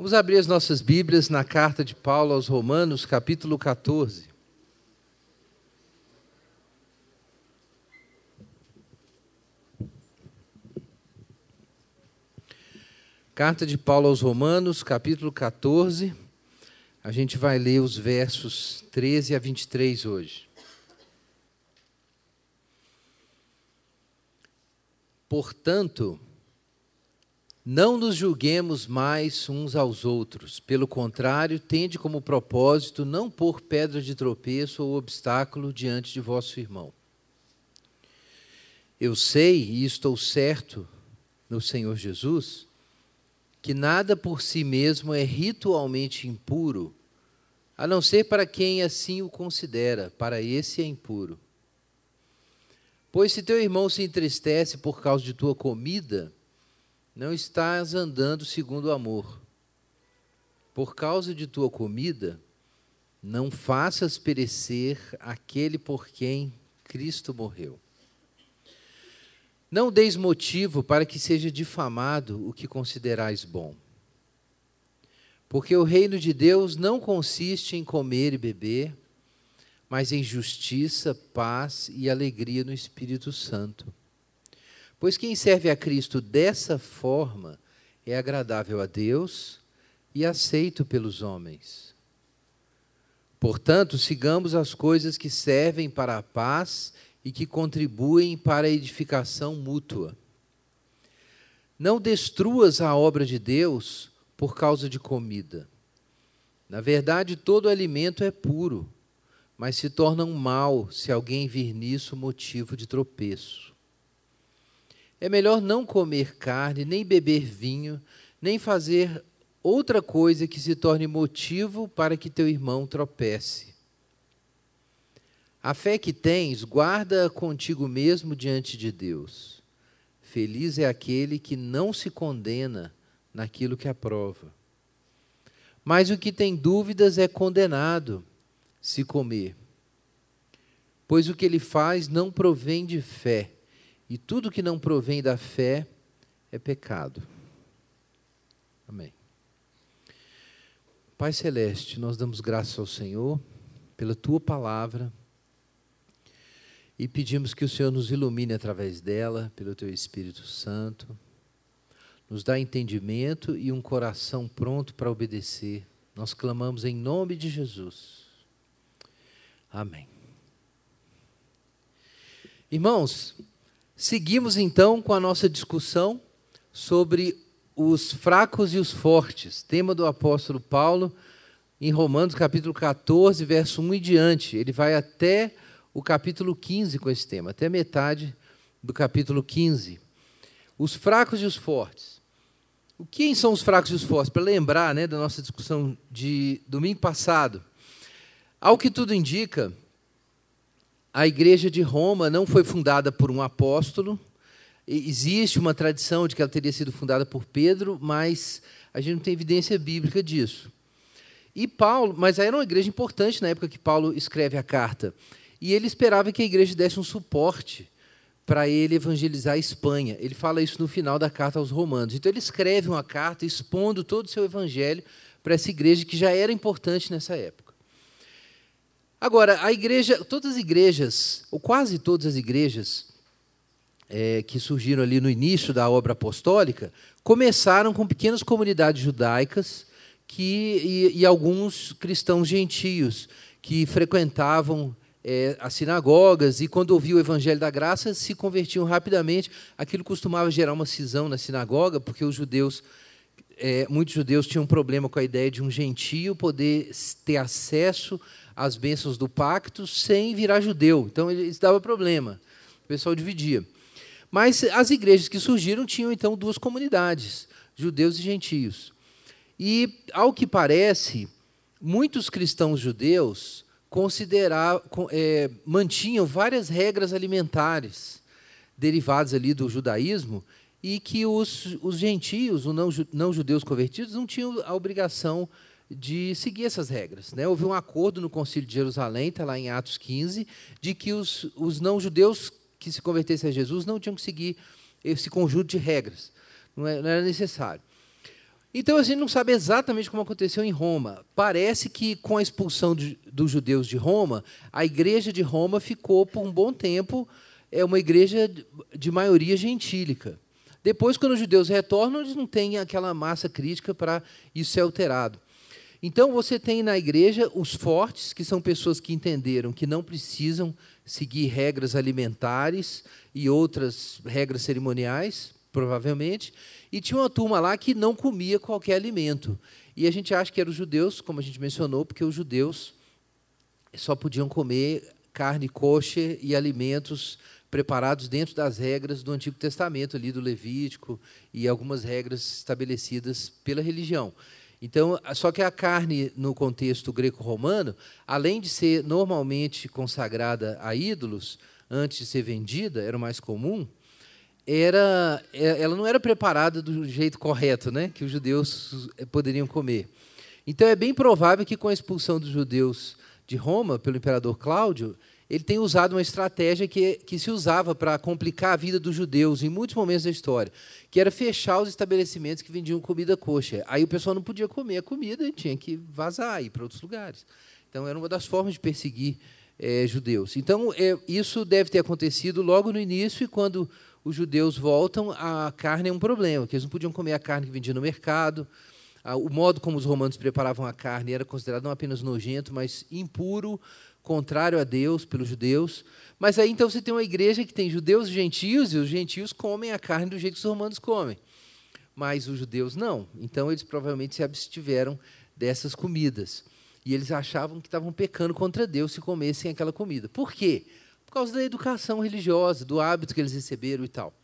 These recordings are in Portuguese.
Vamos abrir as nossas Bíblias na carta de Paulo aos Romanos, capítulo 14. Carta de Paulo aos Romanos, capítulo 14. A gente vai ler os versos 13 a 23 hoje. Portanto, não nos julguemos mais uns aos outros. Pelo contrário, tende como propósito não pôr pedra de tropeço ou obstáculo diante de vosso irmão. Eu sei e estou certo no Senhor Jesus que nada por si mesmo é ritualmente impuro, a não ser para quem assim o considera, para esse é impuro. Pois se teu irmão se entristece por causa de tua comida, não estás andando segundo o amor. Por causa de tua comida, não faças perecer aquele por quem Cristo morreu. Não deis motivo para que seja difamado o que considerais bom. Porque o reino de Deus não consiste em comer e beber, mas em justiça, paz e alegria no Espírito Santo Pois quem serve a Cristo dessa forma é agradável a Deus e aceito pelos homens. Portanto, sigamos as coisas que servem para a paz e que contribuem para a edificação mútua. Não destruas a obra de Deus por causa de comida. Na verdade, todo alimento é puro, mas se torna um mal se alguém vir nisso motivo de tropeço. É melhor não comer carne, nem beber vinho, nem fazer outra coisa que se torne motivo para que teu irmão tropece. A fé que tens, guarda contigo mesmo diante de Deus. Feliz é aquele que não se condena naquilo que aprova. Mas o que tem dúvidas é condenado se comer. Pois o que ele faz não provém de fé e tudo que não provém da fé é pecado. Amém. Pai Celeste, nós damos graças ao Senhor pela tua palavra e pedimos que o Senhor nos ilumine através dela, pelo teu Espírito Santo, nos dá entendimento e um coração pronto para obedecer. Nós clamamos em nome de Jesus. Amém. Irmãos, Seguimos então com a nossa discussão sobre os fracos e os fortes, tema do apóstolo Paulo em Romanos capítulo 14, verso 1 e diante. Ele vai até o capítulo 15 com esse tema, até metade do capítulo 15. Os fracos e os fortes. O quem são os fracos e os fortes? Para lembrar né, da nossa discussão de domingo passado. Ao que tudo indica, a igreja de Roma não foi fundada por um apóstolo. Existe uma tradição de que ela teria sido fundada por Pedro, mas a gente não tem evidência bíblica disso. E Paulo, mas era uma igreja importante na época que Paulo escreve a carta. E ele esperava que a igreja desse um suporte para ele evangelizar a Espanha. Ele fala isso no final da carta aos Romanos. Então ele escreve uma carta expondo todo o seu evangelho para essa igreja que já era importante nessa época. Agora, a igreja, todas as igrejas, ou quase todas as igrejas é, que surgiram ali no início da obra apostólica, começaram com pequenas comunidades judaicas que, e, e alguns cristãos gentios que frequentavam é, as sinagogas e, quando ouviam o evangelho da graça, se convertiam rapidamente. Aquilo costumava gerar uma cisão na sinagoga, porque os judeus, é, muitos judeus tinham um problema com a ideia de um gentio poder ter acesso as bênçãos do pacto sem virar judeu. Então, isso dava problema. O pessoal dividia. Mas as igrejas que surgiram tinham, então, duas comunidades, judeus e gentios. E, ao que parece, muitos cristãos judeus é, mantinham várias regras alimentares derivadas ali do judaísmo e que os, os gentios, os não, não judeus convertidos, não tinham a obrigação de seguir essas regras. Né? Houve um acordo no Concílio de Jerusalém, está lá em Atos 15, de que os, os não-judeus que se convertessem a Jesus não tinham que seguir esse conjunto de regras. Não, é, não era necessário. Então a gente não sabe exatamente como aconteceu em Roma. Parece que com a expulsão de, dos judeus de Roma, a igreja de Roma ficou por um bom tempo é uma igreja de maioria gentílica. Depois, quando os judeus retornam, eles não têm aquela massa crítica para isso ser alterado. Então, você tem na igreja os fortes, que são pessoas que entenderam que não precisam seguir regras alimentares e outras regras cerimoniais, provavelmente, e tinha uma turma lá que não comia qualquer alimento. E a gente acha que eram os judeus, como a gente mencionou, porque os judeus só podiam comer carne kosher e alimentos preparados dentro das regras do Antigo Testamento, ali do Levítico, e algumas regras estabelecidas pela religião. Então, só que a carne no contexto greco-romano, além de ser normalmente consagrada a ídolos, antes de ser vendida, era o mais comum, era, é, ela não era preparada do jeito correto, né, que os judeus poderiam comer. Então é bem provável que com a expulsão dos judeus de Roma pelo imperador Cláudio, ele tem usado uma estratégia que, que se usava para complicar a vida dos judeus em muitos momentos da história, que era fechar os estabelecimentos que vendiam comida coxa. Aí o pessoal não podia comer a comida e tinha que vazar, ir para outros lugares. Então, era uma das formas de perseguir é, judeus. Então, é, isso deve ter acontecido logo no início, e quando os judeus voltam, a carne é um problema, porque eles não podiam comer a carne que vendia no mercado. O modo como os romanos preparavam a carne era considerado não apenas nojento, mas impuro, contrário a Deus pelos judeus. Mas aí então você tem uma igreja que tem judeus e gentios, e os gentios comem a carne do jeito que os romanos comem. Mas os judeus não. Então eles provavelmente se abstiveram dessas comidas. E eles achavam que estavam pecando contra Deus se comessem aquela comida. Por quê? Por causa da educação religiosa, do hábito que eles receberam e tal.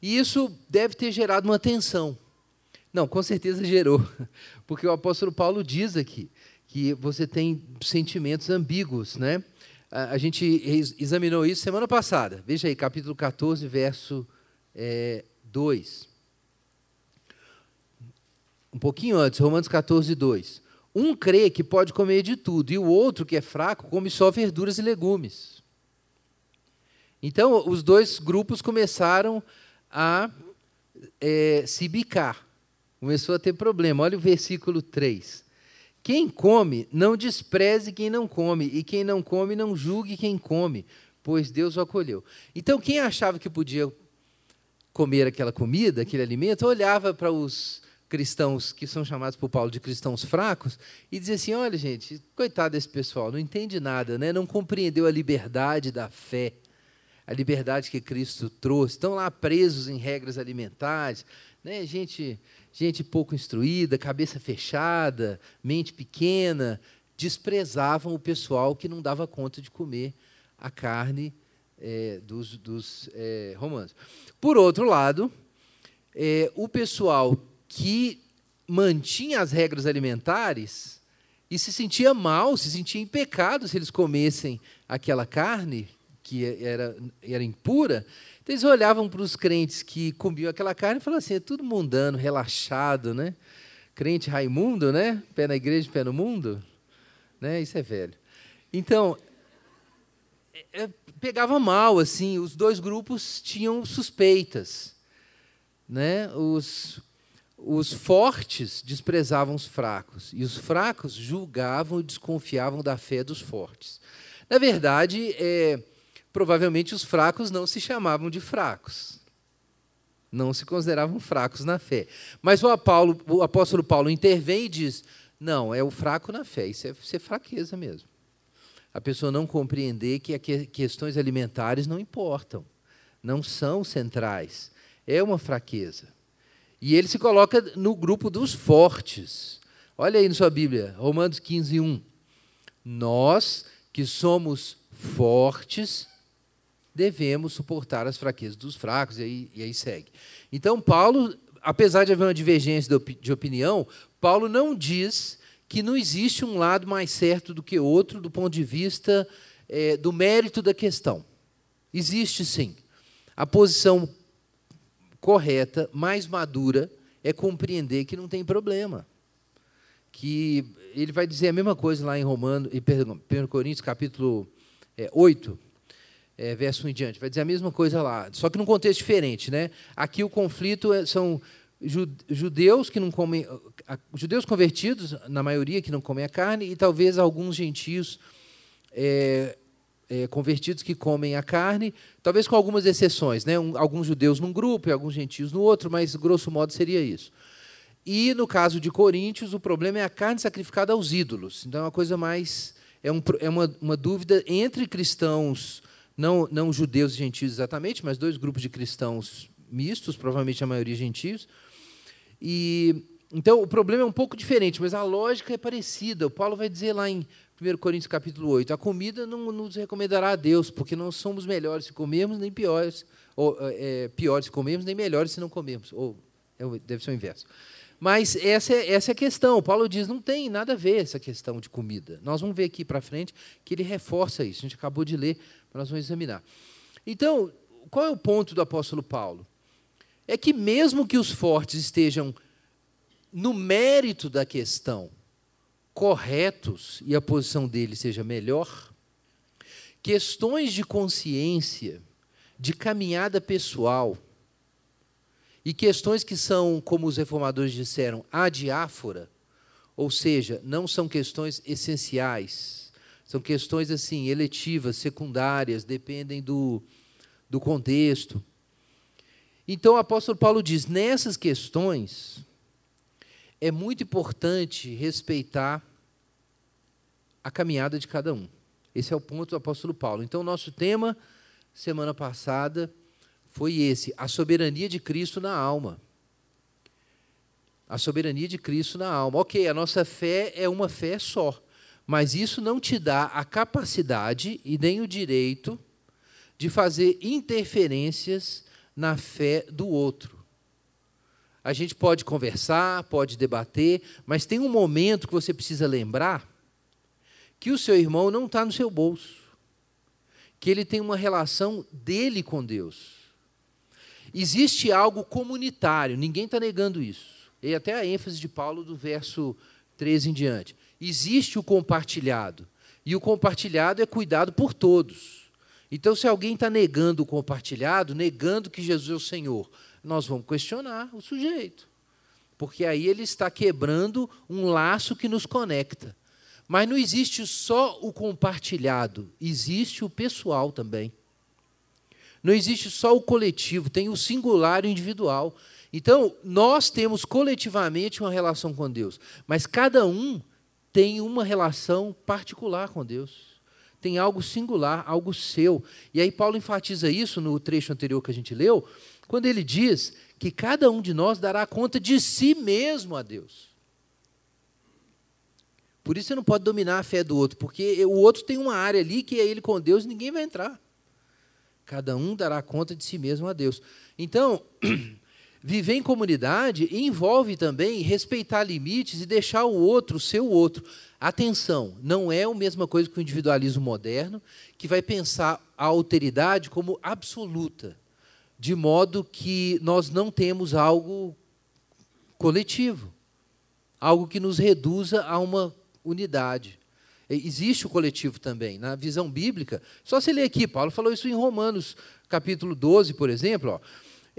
E isso deve ter gerado uma tensão. Não, com certeza gerou. Porque o apóstolo Paulo diz aqui que você tem sentimentos ambíguos, né? A, gente examinou isso semana passada. Veja aí, capítulo 14, verso é, 2. Um pouquinho antes, Romanos 14, 2. Um crê que pode comer de tudo, e o outro, que é fraco, come só verduras e legumes. Então, os dois grupos começaram a é, se bicar. Começou a ter problema. Olha o versículo 3. Quem come, não despreze quem não come, e quem não come, não julgue quem come, pois Deus o acolheu. Então, quem achava que podia comer aquela comida, aquele alimento, olhava para os cristãos que são chamados por Paulo de cristãos fracos e dizia assim: olha, gente, coitado desse pessoal, não entende nada, né? não compreendeu a liberdade da fé, a liberdade que Cristo trouxe, estão lá presos em regras alimentares, né? gente gente pouco instruída, cabeça fechada, mente pequena, desprezavam o pessoal que não dava conta de comer a carne é, dos, dos é, romanos. Por outro lado, é, o pessoal que mantinha as regras alimentares e se sentia mal, se sentia em pecado se eles comessem aquela carne que era, era impura, eles olhavam para os crentes que comiam aquela carne e falavam assim: é tudo mundano, relaxado, né? Crente Raimundo, né? Pé na igreja, pé no mundo. Né? Isso é velho. Então, é, é, pegava mal, assim, os dois grupos tinham suspeitas. Né? Os, os fortes desprezavam os fracos, e os fracos julgavam e desconfiavam da fé dos fortes. Na verdade, é, provavelmente os fracos não se chamavam de fracos. Não se consideravam fracos na fé. Mas o, o apóstolo Paulo intervém e diz: não, é o fraco na fé, isso é, isso é fraqueza mesmo. A pessoa não compreender que questões alimentares não importam, não são centrais. É uma fraqueza. E ele se coloca no grupo dos fortes. Olha aí na sua Bíblia, Romanos 15, 1. Nós que somos fortes devemos suportar as fraquezas dos fracos, e aí, e aí segue. Então, Paulo, apesar de haver uma divergência de opinião, Paulo não diz que não existe um lado mais certo do que outro do ponto de vista é, do mérito da questão. Existe sim. A posição correta, mais madura, é compreender que não tem problema. Que ele vai dizer a mesma coisa lá em Romano, em 1 Coríntios, capítulo é, 8, é, verso 1 em diante. Vai dizer a mesma coisa lá, só que num contexto diferente. Né? Aqui o conflito é, são judeus que não comem, judeus convertidos, na maioria que não comem a carne, e talvez alguns gentios é, é, convertidos que comem a carne, talvez com algumas exceções, né? Um, alguns judeus num grupo e alguns gentios no outro, mas grosso modo seria isso. E no caso de Coríntios, o problema é a carne sacrificada aos ídolos. Então é uma coisa mais. É, um, é uma, uma dúvida entre cristãos, não, não judeus e gentios exatamente, mas dois grupos de cristãos mistos, provavelmente a maioria gentios. E então o problema é um pouco diferente, mas a lógica é parecida. O Paulo vai dizer lá em 1 Coríntios capítulo 8, a comida não nos recomendará a Deus, porque não somos melhores se comermos, nem piores, ou é, piores se comermos, nem melhores se não comermos. Ou é deve ser o inverso. Mas essa é, essa é a questão. Paulo diz, não tem nada a ver essa questão de comida. Nós vamos ver aqui para frente que ele reforça isso. A gente acabou de ler, nós vamos examinar. Então, qual é o ponto do apóstolo Paulo? É que mesmo que os fortes estejam no mérito da questão corretos e a posição deles seja melhor, questões de consciência, de caminhada pessoal, e questões que são, como os reformadores disseram, adiáfora, ou seja, não são questões essenciais, são questões assim eletivas, secundárias, dependem do, do contexto. Então o apóstolo Paulo diz: nessas questões é muito importante respeitar a caminhada de cada um. Esse é o ponto do apóstolo Paulo. Então, nosso tema, semana passada, foi esse: a soberania de Cristo na alma. A soberania de Cristo na alma. Ok, a nossa fé é uma fé só, mas isso não te dá a capacidade e nem o direito de fazer interferências na fé do outro. A gente pode conversar, pode debater, mas tem um momento que você precisa lembrar que o seu irmão não está no seu bolso, que ele tem uma relação dele com Deus. Existe algo comunitário, ninguém está negando isso. E até a ênfase de Paulo do verso 13 em diante. Existe o compartilhado. E o compartilhado é cuidado por todos. Então, se alguém está negando o compartilhado, negando que Jesus é o Senhor, nós vamos questionar o sujeito. Porque aí ele está quebrando um laço que nos conecta. Mas não existe só o compartilhado, existe o pessoal também. Não existe só o coletivo, tem o singular e o individual. Então, nós temos coletivamente uma relação com Deus, mas cada um tem uma relação particular com Deus. Tem algo singular, algo seu. E aí Paulo enfatiza isso no trecho anterior que a gente leu, quando ele diz que cada um de nós dará conta de si mesmo a Deus. Por isso você não pode dominar a fé do outro, porque o outro tem uma área ali que é ele com Deus e ninguém vai entrar. Cada um dará conta de si mesmo a Deus. Então, viver em comunidade envolve também respeitar limites e deixar o outro ser o outro. Atenção, não é a mesma coisa que o individualismo moderno, que vai pensar a alteridade como absoluta, de modo que nós não temos algo coletivo, algo que nos reduza a uma unidade. Existe o coletivo também. Na visão bíblica, só se ler aqui, Paulo falou isso em Romanos, capítulo 12, por exemplo. Ó,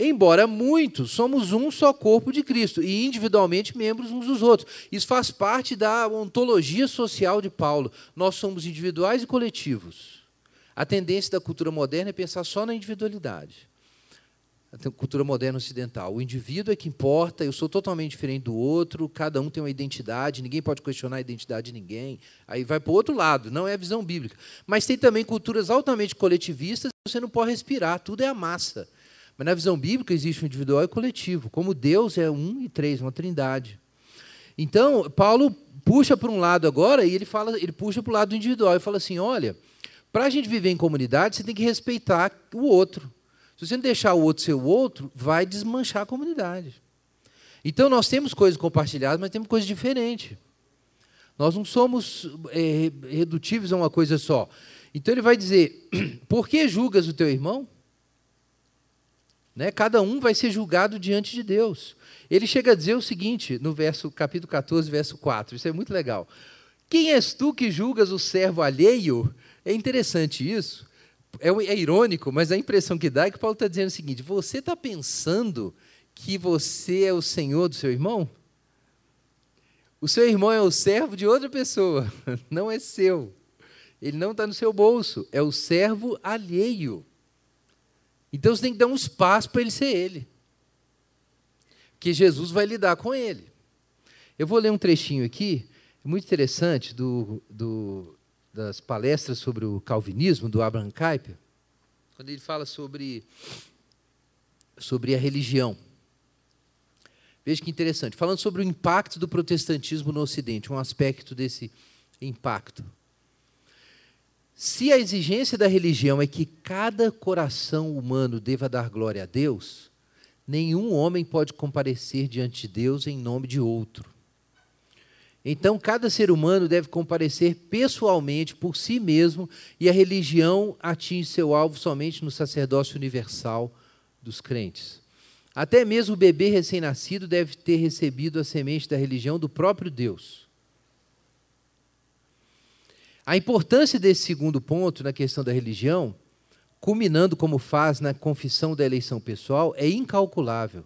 Embora muitos, somos um só corpo de Cristo e individualmente membros uns dos outros. Isso faz parte da ontologia social de Paulo. Nós somos individuais e coletivos. A tendência da cultura moderna é pensar só na individualidade a cultura moderna ocidental. O indivíduo é que importa, eu sou totalmente diferente do outro, cada um tem uma identidade, ninguém pode questionar a identidade de ninguém. Aí vai para o outro lado, não é a visão bíblica. Mas tem também culturas altamente coletivistas, você não pode respirar, tudo é a massa. Mas na visão bíblica existe o individual e o coletivo, como Deus é um e três, uma trindade. Então, Paulo puxa para um lado agora e ele fala, ele puxa para o lado do individual e fala assim: olha, para a gente viver em comunidade, você tem que respeitar o outro. Se você não deixar o outro ser o outro, vai desmanchar a comunidade. Então nós temos coisas compartilhadas, mas temos coisas diferentes. Nós não somos é, redutíveis a uma coisa só. Então ele vai dizer: por que julgas o teu irmão? Né? Cada um vai ser julgado diante de Deus. Ele chega a dizer o seguinte, no verso, capítulo 14, verso 4, isso é muito legal. Quem és tu que julgas o servo alheio? É interessante isso, é, é irônico, mas a impressão que dá é que Paulo está dizendo o seguinte: você está pensando que você é o senhor do seu irmão? O seu irmão é o servo de outra pessoa, não é seu. Ele não está no seu bolso, é o servo alheio. Então você tem que dar um espaço para ele ser ele. Que Jesus vai lidar com ele. Eu vou ler um trechinho aqui, muito interessante, do, do, das palestras sobre o calvinismo, do Abraham Kuyper, quando ele fala sobre, sobre a religião. Veja que interessante, falando sobre o impacto do protestantismo no Ocidente, um aspecto desse impacto. Se a exigência da religião é que cada coração humano deva dar glória a Deus, nenhum homem pode comparecer diante de Deus em nome de outro. Então, cada ser humano deve comparecer pessoalmente por si mesmo, e a religião atinge seu alvo somente no sacerdócio universal dos crentes. Até mesmo o bebê recém-nascido deve ter recebido a semente da religião do próprio Deus. A importância desse segundo ponto na questão da religião, culminando como faz na confissão da eleição pessoal, é incalculável.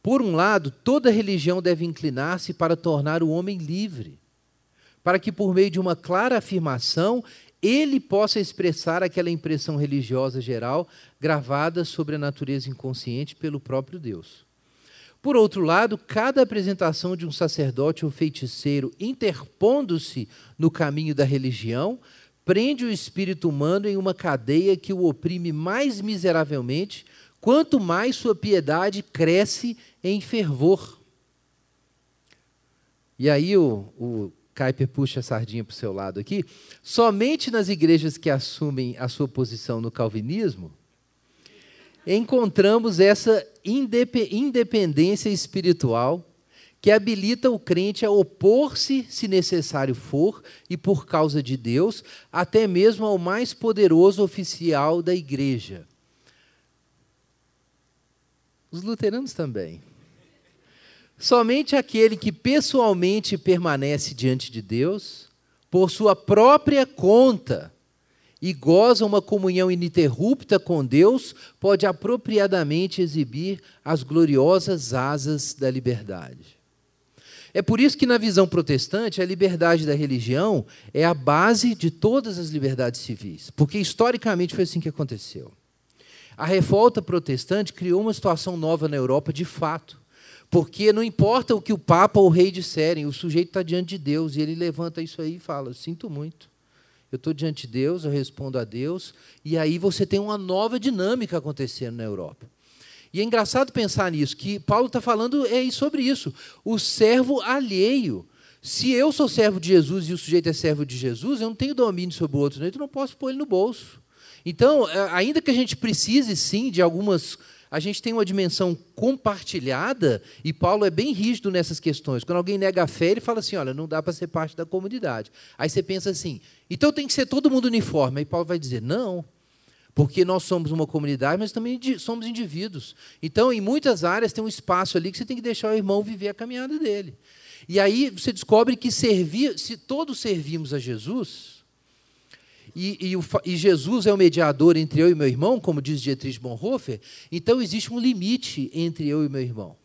Por um lado, toda religião deve inclinar-se para tornar o homem livre, para que, por meio de uma clara afirmação, ele possa expressar aquela impressão religiosa geral gravada sobre a natureza inconsciente pelo próprio Deus. Por outro lado, cada apresentação de um sacerdote ou feiticeiro interpondo-se no caminho da religião prende o espírito humano em uma cadeia que o oprime mais miseravelmente, quanto mais sua piedade cresce em fervor. E aí o, o Kuyper puxa a sardinha para o seu lado aqui. Somente nas igrejas que assumem a sua posição no calvinismo encontramos essa independência espiritual que habilita o crente a opor-se, se necessário for, e por causa de Deus, até mesmo ao mais poderoso oficial da igreja. Os luteranos também. Somente aquele que pessoalmente permanece diante de Deus, por sua própria conta, e goza uma comunhão ininterrupta com Deus, pode apropriadamente exibir as gloriosas asas da liberdade. É por isso que, na visão protestante, a liberdade da religião é a base de todas as liberdades civis, porque historicamente foi assim que aconteceu. A revolta protestante criou uma situação nova na Europa de fato, porque não importa o que o Papa ou o rei disserem, o sujeito está diante de Deus e ele levanta isso aí e fala: Sinto muito eu estou diante de Deus, eu respondo a Deus, e aí você tem uma nova dinâmica acontecendo na Europa. E é engraçado pensar nisso, que Paulo está falando é sobre isso, o servo alheio. Se eu sou servo de Jesus e o sujeito é servo de Jesus, eu não tenho domínio sobre o outro, né? eu não posso pôr ele no bolso. Então, ainda que a gente precise sim de algumas a gente tem uma dimensão compartilhada, e Paulo é bem rígido nessas questões. Quando alguém nega a fé, ele fala assim: olha, não dá para ser parte da comunidade. Aí você pensa assim, então tem que ser todo mundo uniforme. Aí Paulo vai dizer: não, porque nós somos uma comunidade, mas também somos indivíduos. Então, em muitas áreas, tem um espaço ali que você tem que deixar o irmão viver a caminhada dele. E aí você descobre que servir, se todos servimos a Jesus, e, e, o, e, Jesus é o mediador entre eu e meu irmão, como diz Dietrich Bonhoeffer, então existe um limite entre eu e meu irmão.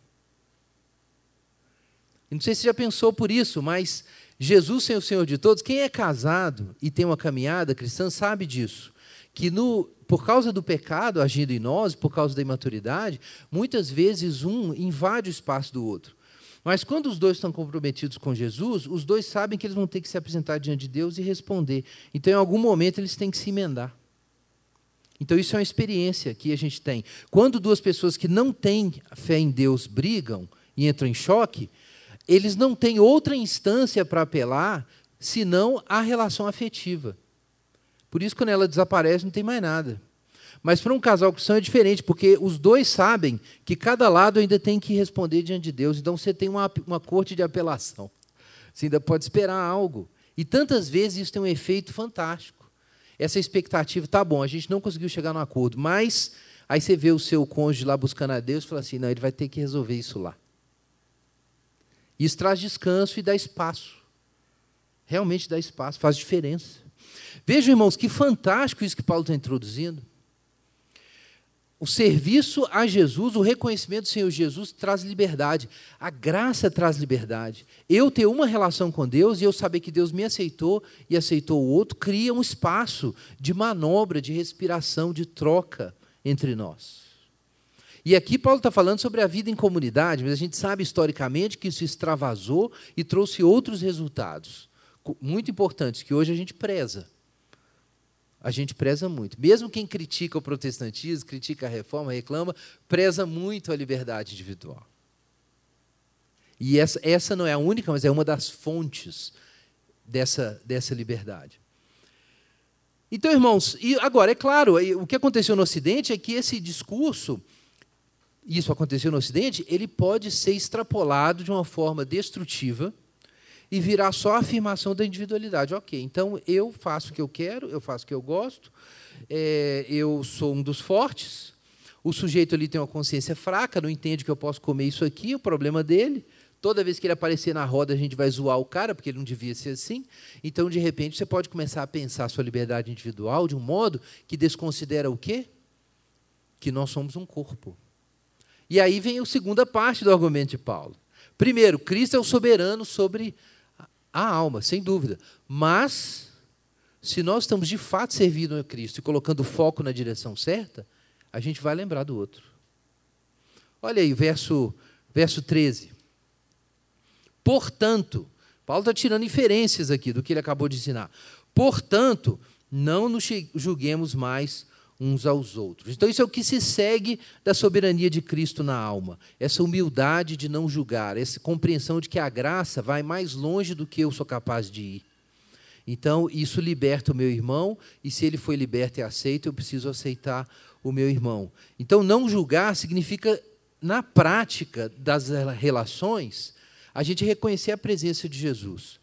não sei se você já pensou por isso, mas Jesus sem o Senhor de todos, quem é casado e tem uma caminhada cristã sabe disso. Que no, por causa do pecado agindo em nós, por causa da imaturidade, muitas vezes um invade o espaço do outro. Mas quando os dois estão comprometidos com Jesus, os dois sabem que eles vão ter que se apresentar diante de Deus e responder. Então, em algum momento, eles têm que se emendar. Então, isso é uma experiência que a gente tem. Quando duas pessoas que não têm fé em Deus brigam e entram em choque, eles não têm outra instância para apelar senão a relação afetiva. Por isso, quando ela desaparece, não tem mais nada. Mas para um casal cristão é diferente, porque os dois sabem que cada lado ainda tem que responder diante de Deus. Então você tem uma, uma corte de apelação. Você ainda pode esperar algo. E tantas vezes isso tem um efeito fantástico. Essa expectativa, tá bom, a gente não conseguiu chegar no acordo, mas aí você vê o seu cônjuge lá buscando a Deus e fala assim: não, ele vai ter que resolver isso lá. Isso traz descanso e dá espaço. Realmente dá espaço, faz diferença. Vejam, irmãos, que fantástico isso que Paulo está introduzindo. O serviço a Jesus, o reconhecimento do Senhor Jesus traz liberdade. A graça traz liberdade. Eu ter uma relação com Deus e eu saber que Deus me aceitou e aceitou o outro, cria um espaço de manobra, de respiração, de troca entre nós. E aqui Paulo está falando sobre a vida em comunidade, mas a gente sabe historicamente que isso extravasou e trouxe outros resultados muito importantes que hoje a gente preza a gente preza muito. Mesmo quem critica o protestantismo, critica a reforma, reclama, preza muito a liberdade individual. E essa, essa não é a única, mas é uma das fontes dessa, dessa liberdade. Então, irmãos, e agora, é claro, o que aconteceu no Ocidente é que esse discurso, isso aconteceu no Ocidente, ele pode ser extrapolado de uma forma destrutiva e virar só a afirmação da individualidade. Ok, então eu faço o que eu quero, eu faço o que eu gosto, é, eu sou um dos fortes. O sujeito ali tem uma consciência fraca, não entende que eu posso comer isso aqui, o problema dele. Toda vez que ele aparecer na roda, a gente vai zoar o cara, porque ele não devia ser assim. Então, de repente, você pode começar a pensar a sua liberdade individual de um modo que desconsidera o quê? Que nós somos um corpo. E aí vem a segunda parte do argumento de Paulo. Primeiro, Cristo é o soberano sobre a alma, sem dúvida. Mas, se nós estamos de fato servindo a Cristo e colocando foco na direção certa, a gente vai lembrar do outro. Olha aí, verso, verso 13. Portanto, Paulo está tirando inferências aqui do que ele acabou de ensinar. Portanto, não nos julguemos mais uns aos outros. Então, isso é o que se segue da soberania de Cristo na alma. Essa humildade de não julgar, essa compreensão de que a graça vai mais longe do que eu sou capaz de ir. Então, isso liberta o meu irmão, e se ele foi liberto e aceito, eu preciso aceitar o meu irmão. Então, não julgar significa, na prática das relações, a gente reconhecer a presença de Jesus.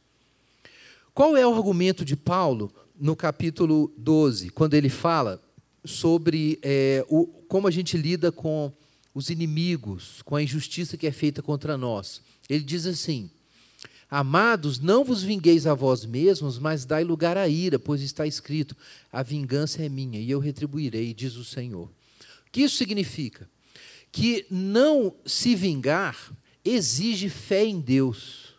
Qual é o argumento de Paulo no capítulo 12, quando ele fala sobre é, o, como a gente lida com os inimigos, com a injustiça que é feita contra nós. Ele diz assim: Amados, não vos vingueis a vós mesmos, mas dai lugar à ira, pois está escrito: A vingança é minha e eu retribuirei, diz o Senhor. O que isso significa? Que não se vingar exige fé em Deus.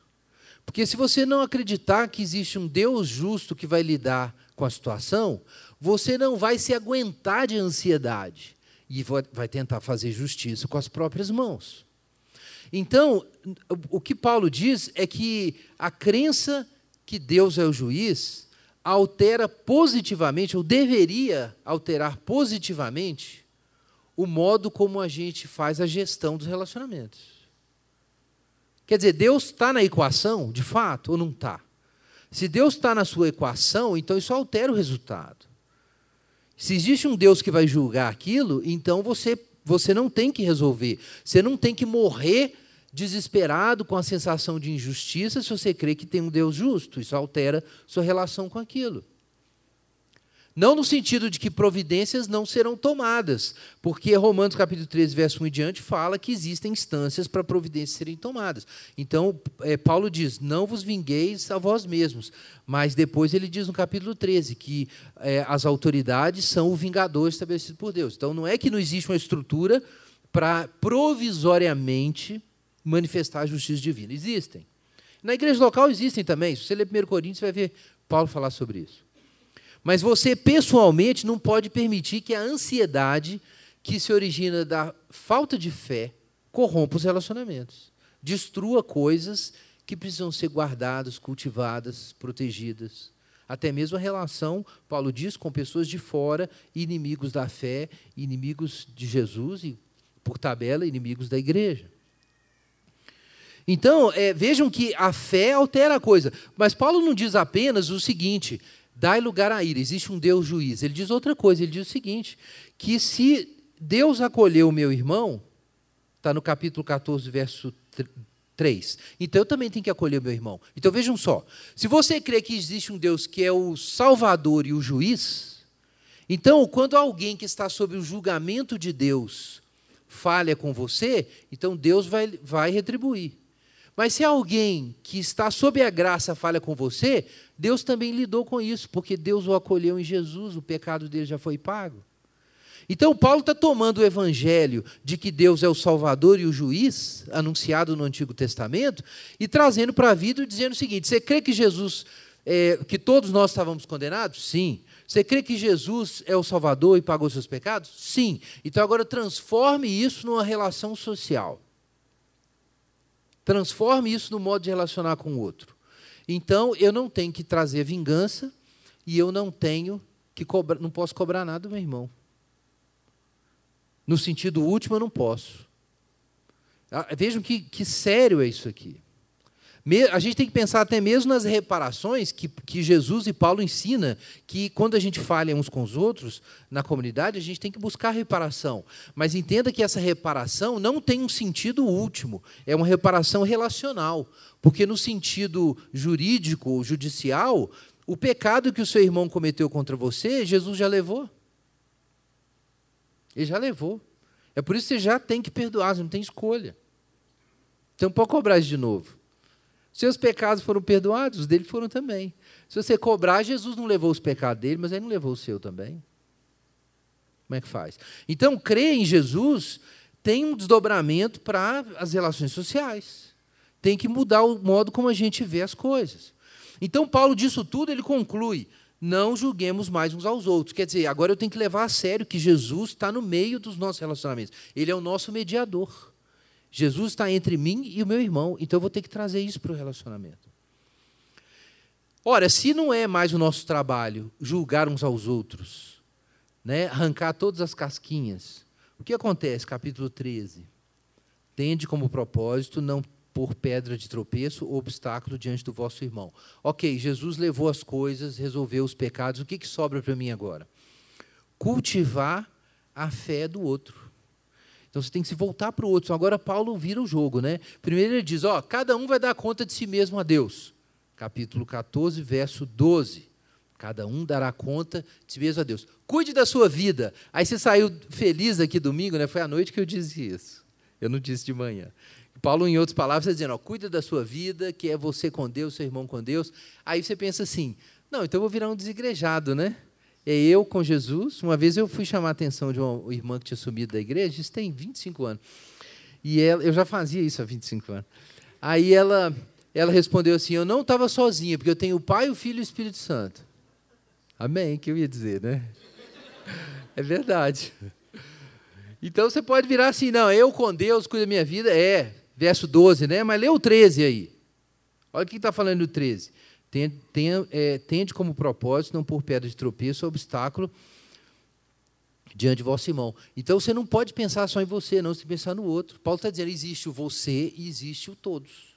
Porque se você não acreditar que existe um Deus justo que vai lidar com a situação, você não vai se aguentar de ansiedade e vai tentar fazer justiça com as próprias mãos. Então, o que Paulo diz é que a crença que Deus é o juiz altera positivamente, ou deveria alterar positivamente, o modo como a gente faz a gestão dos relacionamentos. Quer dizer, Deus está na equação, de fato, ou não está? Se Deus está na sua equação, então isso altera o resultado. Se existe um Deus que vai julgar aquilo, então você, você não tem que resolver. Você não tem que morrer desesperado com a sensação de injustiça se você crê que tem um Deus justo. Isso altera sua relação com aquilo. Não no sentido de que providências não serão tomadas, porque Romanos capítulo 13, verso 1 e diante, fala que existem instâncias para providências serem tomadas. Então, é, Paulo diz: Não vos vingueis a vós mesmos. Mas depois ele diz no capítulo 13 que é, as autoridades são o vingador estabelecido por Deus. Então, não é que não existe uma estrutura para provisoriamente manifestar a justiça divina. Existem. Na igreja local existem também. Se você ler 1 Coríntios, você vai ver Paulo falar sobre isso. Mas você, pessoalmente, não pode permitir que a ansiedade que se origina da falta de fé corrompa os relacionamentos. Destrua coisas que precisam ser guardadas, cultivadas, protegidas. Até mesmo a relação, Paulo diz, com pessoas de fora, inimigos da fé, inimigos de Jesus e, por tabela, inimigos da igreja. Então, é, vejam que a fé altera a coisa. Mas Paulo não diz apenas o seguinte: dai lugar à ira, existe um Deus juiz. Ele diz outra coisa, ele diz o seguinte: que se Deus acolheu o meu irmão, está no capítulo 14, verso 3. Então eu também tenho que acolher o meu irmão. Então vejam só: se você crê que existe um Deus que é o Salvador e o juiz, então quando alguém que está sob o julgamento de Deus falha com você, então Deus vai, vai retribuir. Mas se alguém que está sob a graça falha com você, Deus também lidou com isso, porque Deus o acolheu em Jesus, o pecado dele já foi pago. Então, Paulo está tomando o evangelho de que Deus é o Salvador e o juiz, anunciado no Antigo Testamento, e trazendo para a vida, dizendo o seguinte: você crê que Jesus, é, que todos nós estávamos condenados? Sim. Você crê que Jesus é o Salvador e pagou seus pecados? Sim. Então agora transforme isso numa relação social. Transforme isso no modo de relacionar com o outro. Então eu não tenho que trazer vingança e eu não tenho que cobrar, não posso cobrar nada do meu irmão. No sentido último, eu não posso. Ah, vejam que, que sério é isso aqui. A gente tem que pensar até mesmo nas reparações que, que Jesus e Paulo ensina, que quando a gente falha uns com os outros na comunidade, a gente tem que buscar reparação. Mas entenda que essa reparação não tem um sentido último, é uma reparação relacional. Porque no sentido jurídico, judicial, o pecado que o seu irmão cometeu contra você, Jesus já levou. Ele já levou. É por isso que você já tem que perdoar, você não tem escolha. Então pode cobrar isso de novo. Seus pecados foram perdoados, os dele foram também. Se você cobrar, Jesus não levou os pecados dele, mas ele não levou o seu também. Como é que faz? Então, crer em Jesus tem um desdobramento para as relações sociais. Tem que mudar o modo como a gente vê as coisas. Então, Paulo, disso tudo, ele conclui: não julguemos mais uns aos outros. Quer dizer, agora eu tenho que levar a sério que Jesus está no meio dos nossos relacionamentos. Ele é o nosso mediador. Jesus está entre mim e o meu irmão, então eu vou ter que trazer isso para o relacionamento. Ora, se não é mais o nosso trabalho julgar uns aos outros, né, arrancar todas as casquinhas, o que acontece? Capítulo 13. Tende como propósito não pôr pedra de tropeço ou obstáculo diante do vosso irmão. Ok, Jesus levou as coisas, resolveu os pecados, o que, que sobra para mim agora? Cultivar a fé do outro. Então você tem que se voltar para o outro. Então, agora Paulo vira o jogo, né? Primeiro ele diz: ó, cada um vai dar conta de si mesmo a Deus. Capítulo 14, verso 12. Cada um dará conta de si mesmo a Deus. Cuide da sua vida. Aí você saiu feliz aqui domingo, né? Foi à noite que eu disse isso. Eu não disse de manhã. Paulo, em outras palavras, está dizendo: ó, cuida da sua vida, que é você com Deus, seu irmão com Deus. Aí você pensa assim: não, então eu vou virar um desigrejado, né? É eu com Jesus. Uma vez eu fui chamar a atenção de uma irmã que tinha sumido da igreja, isso tem 25 anos. E ela, eu já fazia isso há 25 anos. Aí ela, ela respondeu assim: Eu não estava sozinha, porque eu tenho o Pai, o Filho e o Espírito Santo. Amém, que eu ia dizer, né? É verdade. Então você pode virar assim: Não, eu com Deus cuido da minha vida. É, verso 12, né? Mas lê o 13 aí. Olha o que está falando no 13. Tende, é, tende como propósito não pôr pedra de tropeço ou obstáculo diante de vosso irmão. Então você não pode pensar só em você, não, se pensar no outro. Paulo está dizendo: existe o você e existe o todos.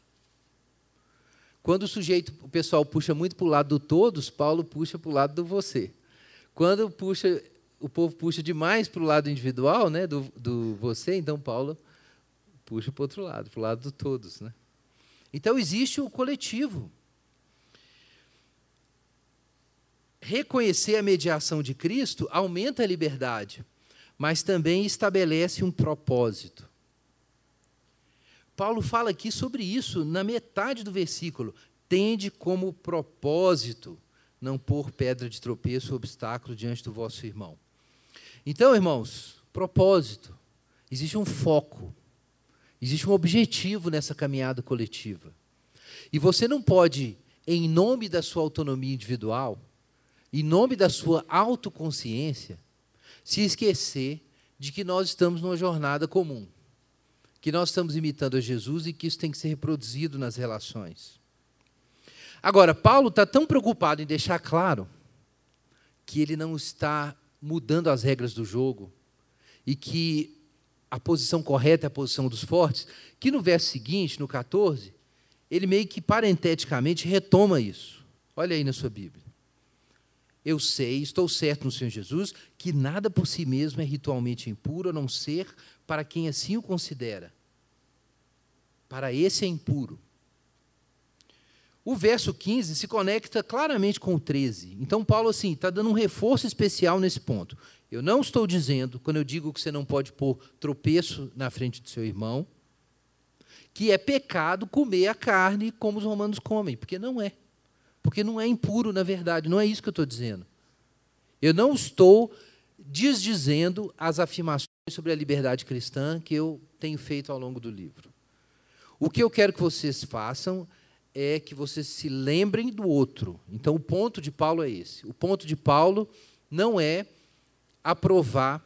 Quando o sujeito, o pessoal puxa muito para o lado do todos, Paulo puxa para o lado do você. Quando puxa, o povo puxa demais para o lado individual, né, do, do você, então Paulo puxa para o outro lado, para o lado do todos. Né? Então existe o coletivo. Reconhecer a mediação de Cristo aumenta a liberdade, mas também estabelece um propósito. Paulo fala aqui sobre isso na metade do versículo. Tende como propósito não pôr pedra de tropeço ou obstáculo diante do vosso irmão. Então, irmãos, propósito. Existe um foco. Existe um objetivo nessa caminhada coletiva. E você não pode, em nome da sua autonomia individual, em nome da sua autoconsciência, se esquecer de que nós estamos numa jornada comum, que nós estamos imitando a Jesus e que isso tem que ser reproduzido nas relações. Agora, Paulo está tão preocupado em deixar claro que ele não está mudando as regras do jogo e que a posição correta é a posição dos fortes, que no verso seguinte, no 14, ele meio que parenteticamente retoma isso. Olha aí na sua Bíblia eu sei, estou certo no Senhor Jesus, que nada por si mesmo é ritualmente impuro, a não ser para quem assim o considera. Para esse é impuro. O verso 15 se conecta claramente com o 13. Então, Paulo assim está dando um reforço especial nesse ponto. Eu não estou dizendo, quando eu digo que você não pode pôr tropeço na frente do seu irmão, que é pecado comer a carne como os romanos comem, porque não é. Porque não é impuro, na verdade, não é isso que eu estou dizendo. Eu não estou desdizendo as afirmações sobre a liberdade cristã que eu tenho feito ao longo do livro. O que eu quero que vocês façam é que vocês se lembrem do outro. Então, o ponto de Paulo é esse. O ponto de Paulo não é aprovar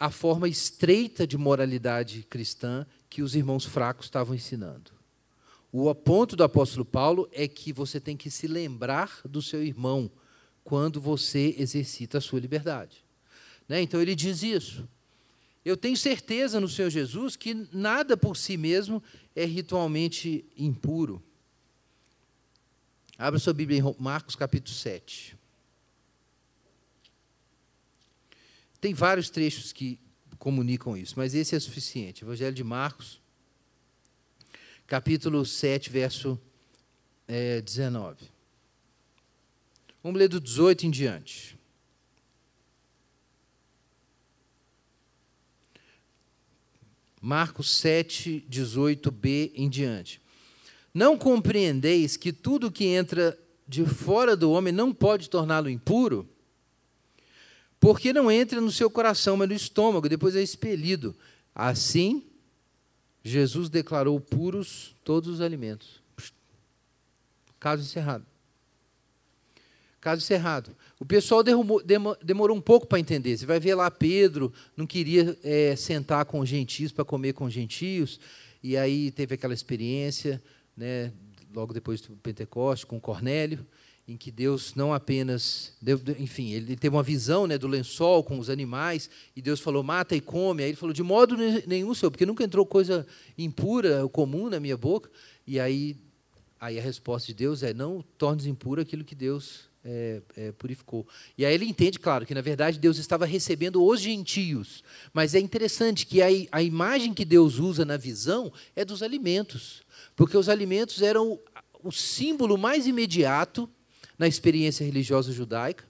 a forma estreita de moralidade cristã que os irmãos fracos estavam ensinando. O ponto do apóstolo Paulo é que você tem que se lembrar do seu irmão quando você exercita a sua liberdade. Né? Então ele diz isso. Eu tenho certeza no Senhor Jesus que nada por si mesmo é ritualmente impuro. Abra sua Bíblia em Marcos capítulo 7. Tem vários trechos que comunicam isso, mas esse é suficiente. Evangelho de Marcos, capítulo 7, verso é, 19. Vamos ler do 18 em diante. Marcos 7, 18b em diante. Não compreendeis que tudo que entra de fora do homem não pode torná-lo impuro? Porque não entra no seu coração, mas no estômago, depois é expelido. Assim, Jesus declarou puros todos os alimentos. Caso encerrado. Caso encerrado. O pessoal derrumou, demorou um pouco para entender. Você vai ver lá, Pedro não queria é, sentar com gentios para comer com gentios, e aí teve aquela experiência, né, logo depois do Pentecostes, com Cornélio em que Deus não apenas, enfim, ele teve uma visão né, do lençol com os animais, e Deus falou, mata e come. Aí ele falou, de modo nenhum, Senhor, porque nunca entrou coisa impura, comum na minha boca. E aí, aí a resposta de Deus é, não tornes impuro aquilo que Deus é, é, purificou. E aí ele entende, claro, que na verdade Deus estava recebendo os gentios. Mas é interessante que a, a imagem que Deus usa na visão é dos alimentos. Porque os alimentos eram o símbolo mais imediato na experiência religiosa judaica.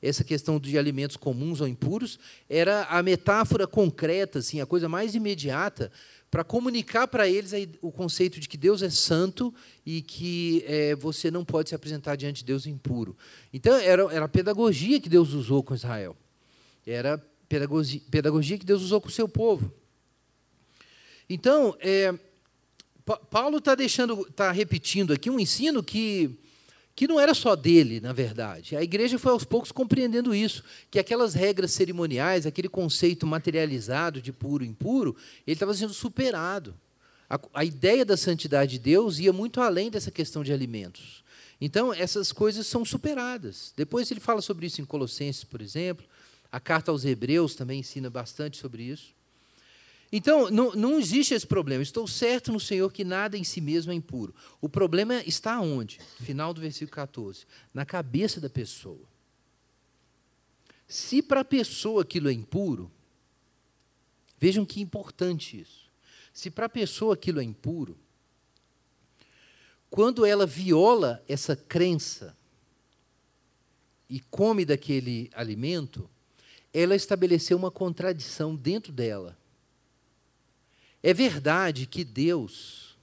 Essa questão de alimentos comuns ou impuros era a metáfora concreta, assim, a coisa mais imediata para comunicar para eles o conceito de que Deus é santo e que é, você não pode se apresentar diante de Deus impuro. Então, era, era a pedagogia que Deus usou com Israel. Era pedagogia, pedagogia que Deus usou com o seu povo. Então, é, Paulo está deixando, está repetindo aqui um ensino que que não era só dele, na verdade. A igreja foi aos poucos compreendendo isso, que aquelas regras cerimoniais, aquele conceito materializado de puro e impuro, ele estava sendo superado. A, a, ideia da santidade de Deus ia muito além dessa questão de alimentos. Então, essas coisas são superadas. Depois ele fala sobre isso em Colossenses, por exemplo. A carta aos Hebreus também ensina bastante sobre isso. Então, não, não existe esse problema. Estou certo no Senhor que nada em si mesmo é impuro. O problema está onde? Final do versículo 14. Na cabeça da pessoa. Se para a pessoa aquilo é impuro, vejam que importante isso. Se para a pessoa aquilo é impuro, quando ela viola essa crença e come daquele alimento, ela estabeleceu uma contradição dentro dela é verdade que Deus,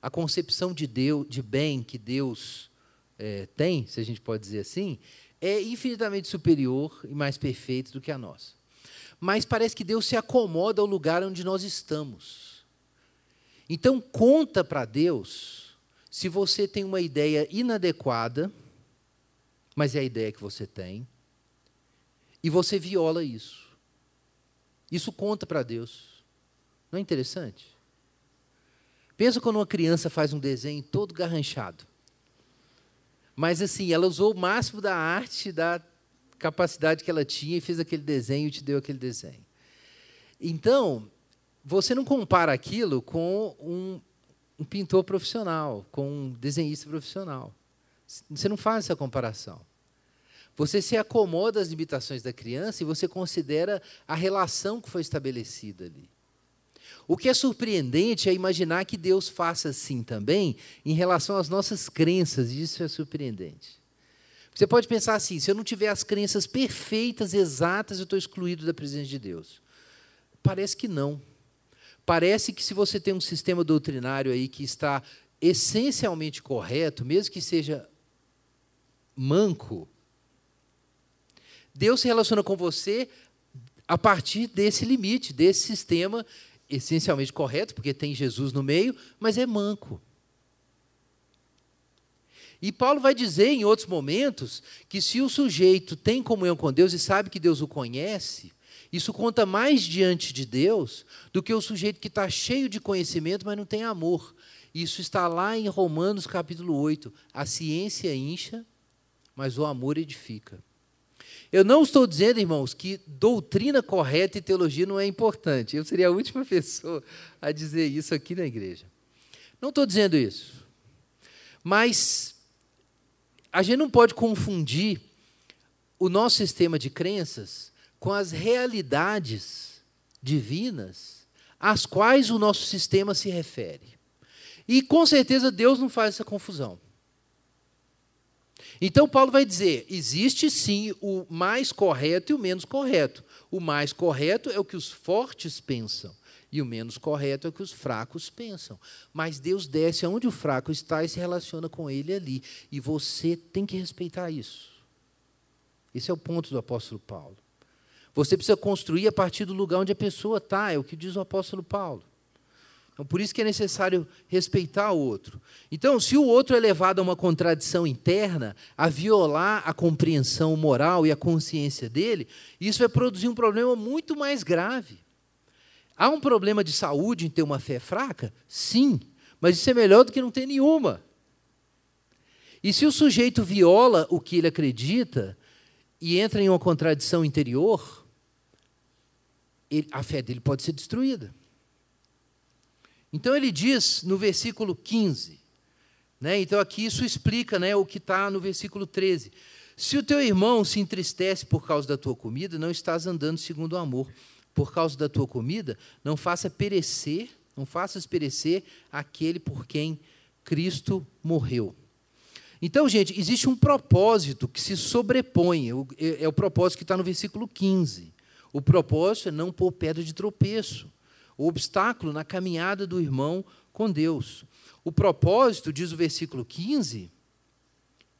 a concepção de Deus, de bem que Deus é, tem, se a gente pode dizer assim, é infinitamente superior e mais perfeita do que a nossa. Mas parece que Deus se acomoda ao lugar onde nós estamos. Então conta para Deus se você tem uma ideia inadequada, mas é a ideia que você tem, e você viola isso. Isso conta para Deus. Não é interessante? Pensa quando uma criança faz um desenho todo garranchado. Mas assim, ela usou o máximo da arte, da capacidade que ela tinha e fez aquele desenho e te deu aquele desenho. Então, você não compara aquilo com um, um pintor profissional, com um desenhista profissional. Você não faz essa comparação. Você se acomoda às limitações da criança e você considera a relação que foi estabelecida ali. O que é surpreendente é imaginar que Deus faça assim também em relação às nossas crenças, isso é surpreendente. Você pode pensar assim: se eu não tiver as crenças perfeitas, exatas, eu estou excluído da presença de Deus. Parece que não. Parece que se você tem um sistema doutrinário aí que está essencialmente correto, mesmo que seja manco, Deus se relaciona com você a partir desse limite, desse sistema essencialmente correto, porque tem Jesus no meio, mas é manco. E Paulo vai dizer em outros momentos que se o sujeito tem comunhão com Deus e sabe que Deus o conhece, isso conta mais diante de Deus do que o sujeito que está cheio de conhecimento, mas não tem amor. Isso está lá em Romanos capítulo 8. A ciência incha, mas o amor edifica. Eu não estou dizendo, irmãos, que doutrina correta e teologia não é importante. Eu seria a última pessoa a dizer isso aqui na igreja. Não estou dizendo isso. Mas a gente não pode confundir o nosso sistema de crenças com as realidades divinas às quais o nosso sistema se refere. E com certeza Deus não faz essa confusão. Então Paulo vai dizer: existe sim o mais correto e o menos correto. O mais correto é o que os fortes pensam. E o menos correto é o que os fracos pensam. Mas Deus desce aonde o fraco está e se relaciona com ele ali. E você tem que respeitar isso. Esse é o ponto do apóstolo Paulo. Você precisa construir a partir do lugar onde a pessoa está, é o que diz o apóstolo Paulo. Então, por isso que é necessário respeitar o outro. Então, se o outro é levado a uma contradição interna, a violar a compreensão moral e a consciência dele, isso vai produzir um problema muito mais grave. Há um problema de saúde em ter uma fé fraca? Sim, mas isso é melhor do que não ter nenhuma. E se o sujeito viola o que ele acredita e entra em uma contradição interior, ele, a fé dele pode ser destruída. Então ele diz no versículo 15, né, então aqui isso explica né, o que está no versículo 13. Se o teu irmão se entristece por causa da tua comida, não estás andando segundo o amor por causa da tua comida, não faça perecer, não faças perecer aquele por quem Cristo morreu. Então, gente, existe um propósito que se sobrepõe, é, é o propósito que está no versículo 15. O propósito é não pôr pedra de tropeço, o obstáculo na caminhada do irmão com Deus. O propósito, diz o versículo 15,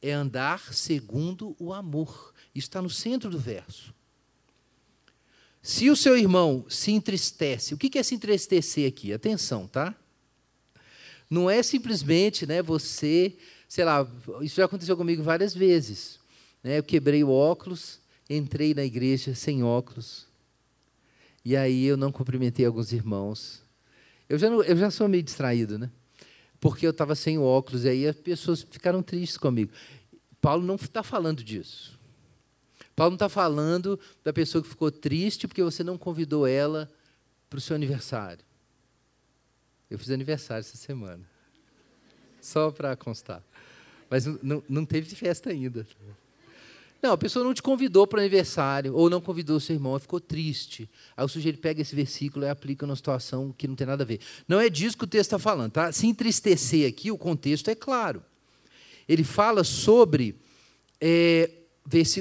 é andar segundo o amor. Isso está no centro do verso. Se o seu irmão se entristece, o que é se entristecer aqui? Atenção, tá? Não é simplesmente né, você, sei lá, isso já aconteceu comigo várias vezes. Né, eu quebrei o óculos, entrei na igreja sem óculos, e aí eu não cumprimentei alguns irmãos. Eu já, não, eu já sou meio distraído, né? Porque eu estava sem óculos, e aí as pessoas ficaram tristes comigo. Paulo não está falando disso. Paulo não está falando da pessoa que ficou triste porque você não convidou ela para o seu aniversário. Eu fiz aniversário essa semana. Só para constar. Mas não, não teve festa ainda. Não, a pessoa não te convidou para o aniversário, ou não convidou o seu irmão, ficou triste. Aí o sujeito pega esse versículo e aplica numa situação que não tem nada a ver. Não é disso que o texto está falando, tá? Se entristecer aqui, o contexto é claro. Ele fala sobre é,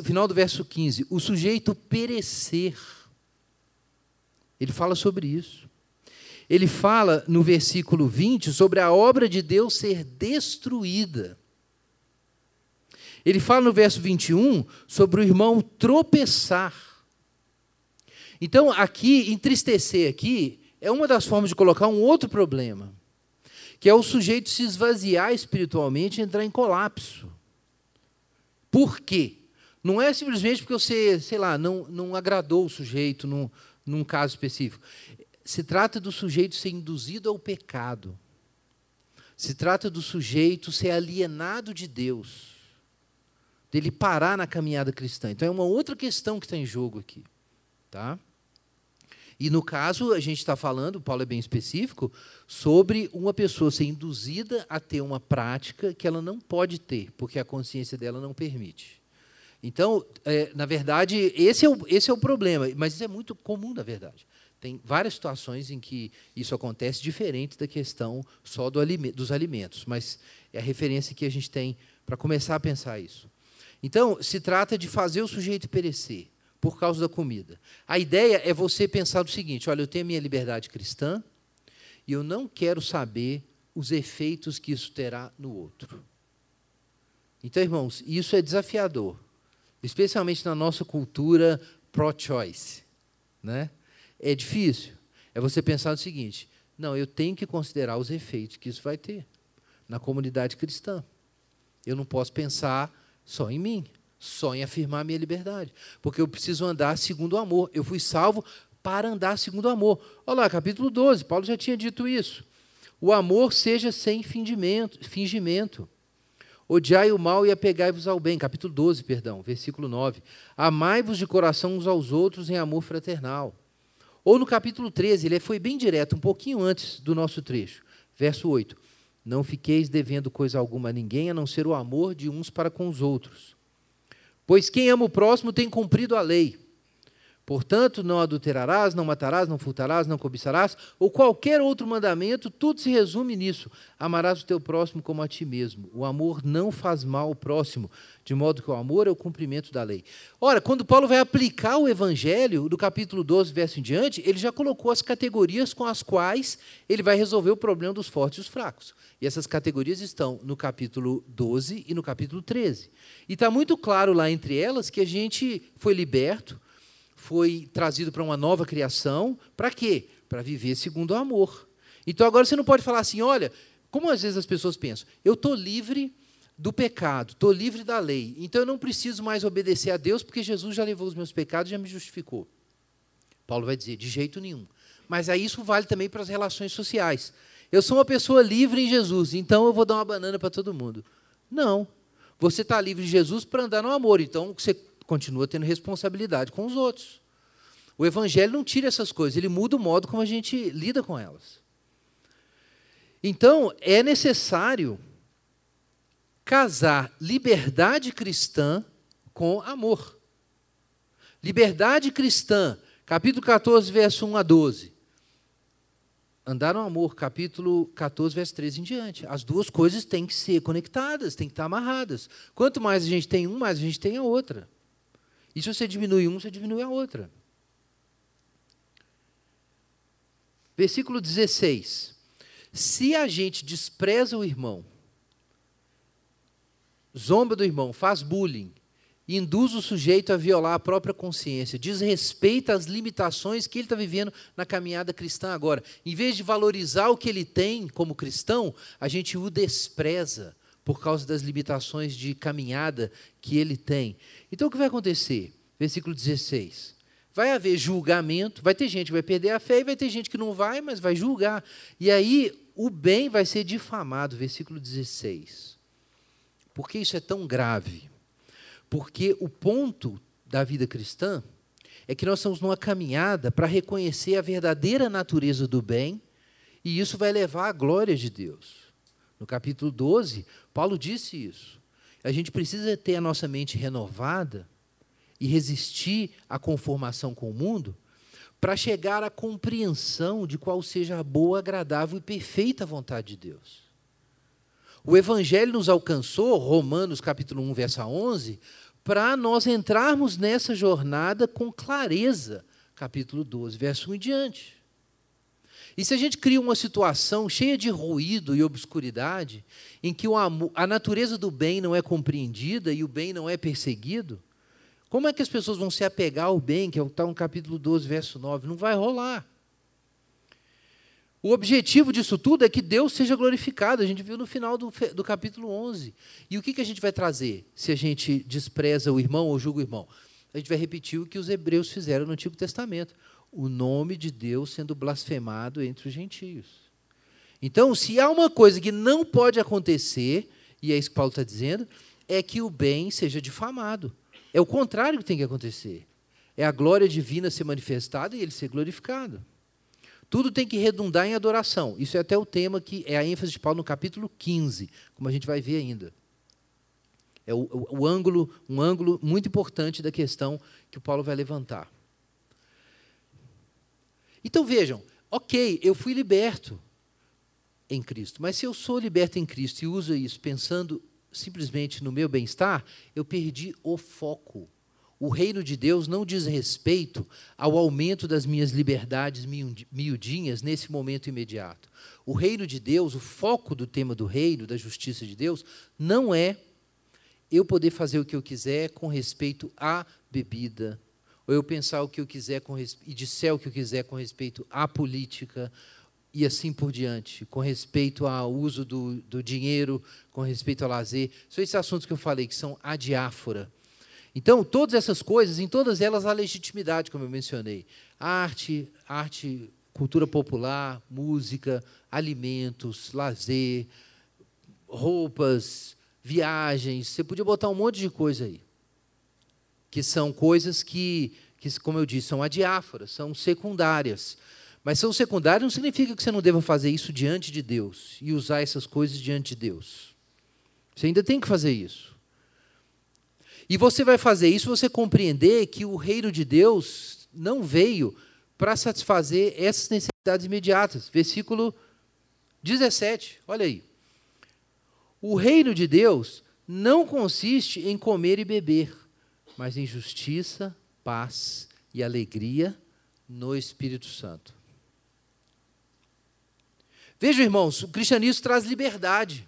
final do verso 15, o sujeito perecer. Ele fala sobre isso. Ele fala no versículo 20 sobre a obra de Deus ser destruída. Ele fala no verso 21 sobre o irmão tropeçar. Então, aqui, entristecer aqui, é uma das formas de colocar um outro problema, que é o sujeito se esvaziar espiritualmente e entrar em colapso. Por quê? Não é simplesmente porque você, sei lá, não, não agradou o sujeito num, num caso específico. Se trata do sujeito ser induzido ao pecado. Se trata do sujeito ser alienado de Deus. Dele parar na caminhada cristã. Então é uma outra questão que está em jogo aqui. Tá? E no caso, a gente está falando, Paulo é bem específico, sobre uma pessoa ser induzida a ter uma prática que ela não pode ter, porque a consciência dela não permite. Então, é, na verdade, esse é, o, esse é o problema, mas isso é muito comum, na verdade. Tem várias situações em que isso acontece, diferente da questão só do alime dos alimentos, mas é a referência que a gente tem para começar a pensar isso. Então, se trata de fazer o sujeito perecer por causa da comida. A ideia é você pensar o seguinte: olha, eu tenho a minha liberdade cristã e eu não quero saber os efeitos que isso terá no outro. Então, irmãos, isso é desafiador especialmente na nossa cultura pro-choice. Né? É difícil. É você pensar o seguinte: não, eu tenho que considerar os efeitos que isso vai ter na comunidade cristã. Eu não posso pensar só em mim, só em afirmar a minha liberdade, porque eu preciso andar segundo o amor. Eu fui salvo para andar segundo o amor. Olha lá, capítulo 12, Paulo já tinha dito isso. O amor seja sem fingimento. fingimento. Odiai o mal e apegai-vos ao bem. Capítulo 12, perdão, versículo 9. Amai-vos de coração uns aos outros em amor fraternal. Ou no capítulo 13, ele foi bem direto, um pouquinho antes do nosso trecho. Verso 8. Não fiqueis devendo coisa alguma a ninguém, a não ser o amor de uns para com os outros. Pois quem ama o próximo tem cumprido a lei. Portanto, não adulterarás, não matarás, não furtarás, não cobiçarás, ou qualquer outro mandamento, tudo se resume nisso. Amarás o teu próximo como a ti mesmo. O amor não faz mal ao próximo, de modo que o amor é o cumprimento da lei. Ora, quando Paulo vai aplicar o evangelho, do capítulo 12, verso em diante, ele já colocou as categorias com as quais ele vai resolver o problema dos fortes e os fracos. E essas categorias estão no capítulo 12 e no capítulo 13. E está muito claro lá entre elas que a gente foi liberto foi trazido para uma nova criação, para quê? Para viver segundo o amor. Então agora você não pode falar assim, olha, como às vezes as pessoas pensam, eu estou livre do pecado, estou livre da lei, então eu não preciso mais obedecer a Deus, porque Jesus já levou os meus pecados e já me justificou. Paulo vai dizer, de jeito nenhum. Mas aí isso vale também para as relações sociais. Eu sou uma pessoa livre em Jesus, então eu vou dar uma banana para todo mundo. Não. Você está livre em Jesus para andar no amor, então você continua tendo responsabilidade com os outros. O Evangelho não tira essas coisas, ele muda o modo como a gente lida com elas. Então, é necessário casar liberdade cristã com amor. Liberdade cristã, capítulo 14, verso 1 a 12. Andar no amor, capítulo 14, verso 13 em diante. As duas coisas têm que ser conectadas, têm que estar amarradas. Quanto mais a gente tem um, mais a gente tem a outra. E se você diminui um, você diminui a outra. Versículo 16. Se a gente despreza o irmão, zomba do irmão, faz bullying, induz o sujeito a violar a própria consciência, desrespeita as limitações que ele está vivendo na caminhada cristã agora. Em vez de valorizar o que ele tem como cristão, a gente o despreza por causa das limitações de caminhada que ele tem. Então o que vai acontecer? Versículo 16. Vai haver julgamento, vai ter gente que vai perder a fé e vai ter gente que não vai, mas vai julgar. E aí o bem vai ser difamado, versículo 16. Por que isso é tão grave? Porque o ponto da vida cristã é que nós estamos numa caminhada para reconhecer a verdadeira natureza do bem, e isso vai levar à glória de Deus. No capítulo 12, Paulo disse isso. A gente precisa ter a nossa mente renovada e resistir à conformação com o mundo para chegar à compreensão de qual seja a boa, agradável e perfeita vontade de Deus. O Evangelho nos alcançou, Romanos capítulo 1, verso 11, para nós entrarmos nessa jornada com clareza, capítulo 12, verso 1 em diante. E se a gente cria uma situação cheia de ruído e obscuridade, em que a natureza do bem não é compreendida e o bem não é perseguido, como é que as pessoas vão se apegar ao bem, que é está no capítulo 12, verso 9? Não vai rolar. O objetivo disso tudo é que Deus seja glorificado. A gente viu no final do, do capítulo 11. E o que, que a gente vai trazer se a gente despreza o irmão ou julga o irmão? A gente vai repetir o que os hebreus fizeram no Antigo Testamento o nome de Deus sendo blasfemado entre os gentios. Então, se há uma coisa que não pode acontecer, e é isso que Paulo está dizendo, é que o bem seja difamado. É o contrário que tem que acontecer. É a glória divina ser manifestada e ele ser glorificado. Tudo tem que redundar em adoração. Isso é até o tema que é a ênfase de Paulo no capítulo 15, como a gente vai ver ainda. É o, o, o ângulo, um ângulo muito importante da questão que o Paulo vai levantar. Então vejam, ok, eu fui liberto em Cristo, mas se eu sou liberto em Cristo e uso isso pensando simplesmente no meu bem-estar, eu perdi o foco. O reino de Deus não diz respeito ao aumento das minhas liberdades miudinhas nesse momento imediato. O reino de Deus, o foco do tema do reino, da justiça de Deus, não é eu poder fazer o que eu quiser com respeito à bebida, ou eu pensar o que eu quiser com, e disser o que eu quiser com respeito à política, e assim por diante, com respeito ao uso do, do dinheiro, com respeito ao lazer. São esses assuntos que eu falei, que são a diáfora. Então, todas essas coisas, em todas elas há legitimidade, como eu mencionei. Arte, arte, cultura popular, música, alimentos, lazer, roupas, viagens. Você podia botar um monte de coisa aí. Que são coisas que, que como eu disse, são adiáforas, são secundárias. Mas são secundárias não significa que você não deva fazer isso diante de Deus e usar essas coisas diante de Deus. Você ainda tem que fazer isso. E você vai fazer isso você compreender que o reino de Deus não veio para satisfazer essas necessidades imediatas. Versículo 17, olha aí. O reino de Deus não consiste em comer e beber, mas em justiça, paz e alegria no Espírito Santo. Veja, irmãos, o cristianismo traz liberdade.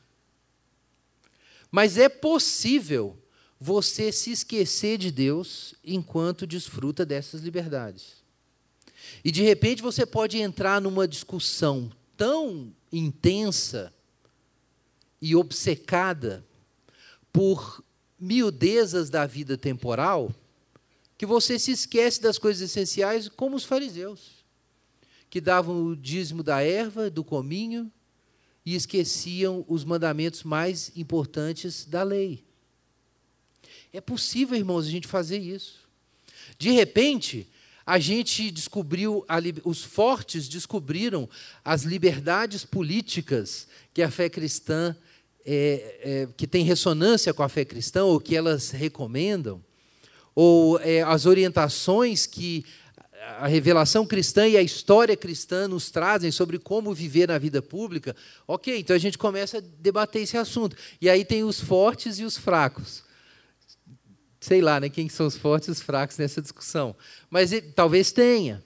Mas é possível você se esquecer de Deus enquanto desfruta dessas liberdades. E de repente você pode entrar numa discussão tão intensa e obcecada por miudezas da vida temporal que você se esquece das coisas essenciais, como os fariseus que davam o dízimo da erva, do cominho, e esqueciam os mandamentos mais importantes da lei. É possível, irmãos, a gente fazer isso. De repente, a gente descobriu, a, os fortes descobriram as liberdades políticas que a fé cristã, é, é, que tem ressonância com a fé cristã, ou que elas recomendam, ou é, as orientações que a revelação cristã e a história cristã nos trazem sobre como viver na vida pública, ok, então a gente começa a debater esse assunto. E aí tem os fortes e os fracos. Sei lá, né, quem são os fortes e os fracos nessa discussão. Mas talvez tenha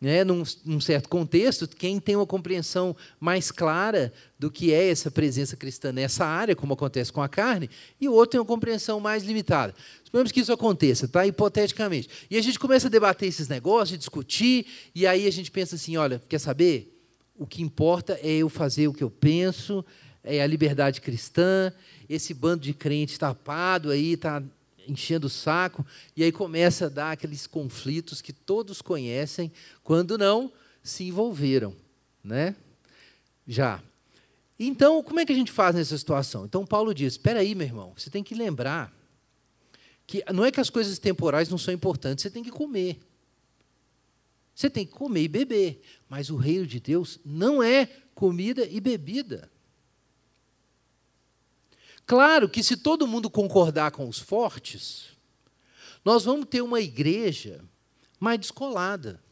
né, num, num, certo contexto, quem tem uma compreensão mais clara do que é essa presença cristã nessa área, como acontece com a carne, e o outro tem uma compreensão mais limitada. Suponhamos que isso aconteça, tá? hipoteticamente. E a gente começa a debater esses negócios, discutir, e aí a gente pensa assim: olha, quer saber? O que importa é eu fazer o que eu penso, é a liberdade cristã, esse bando de crente tapado aí, está enchendo o saco, e aí começa a dar aqueles conflitos que todos conhecem, quando não se envolveram, né? Já. Então, como é que a gente faz nessa situação? Então, Paulo diz: espera aí, meu irmão, você tem que lembrar que não é que as coisas temporais não são importantes, você tem que comer. Você tem que comer e beber, mas o reino de Deus não é comida e bebida. Claro que se todo mundo concordar com os fortes, nós vamos ter uma igreja mais descolada.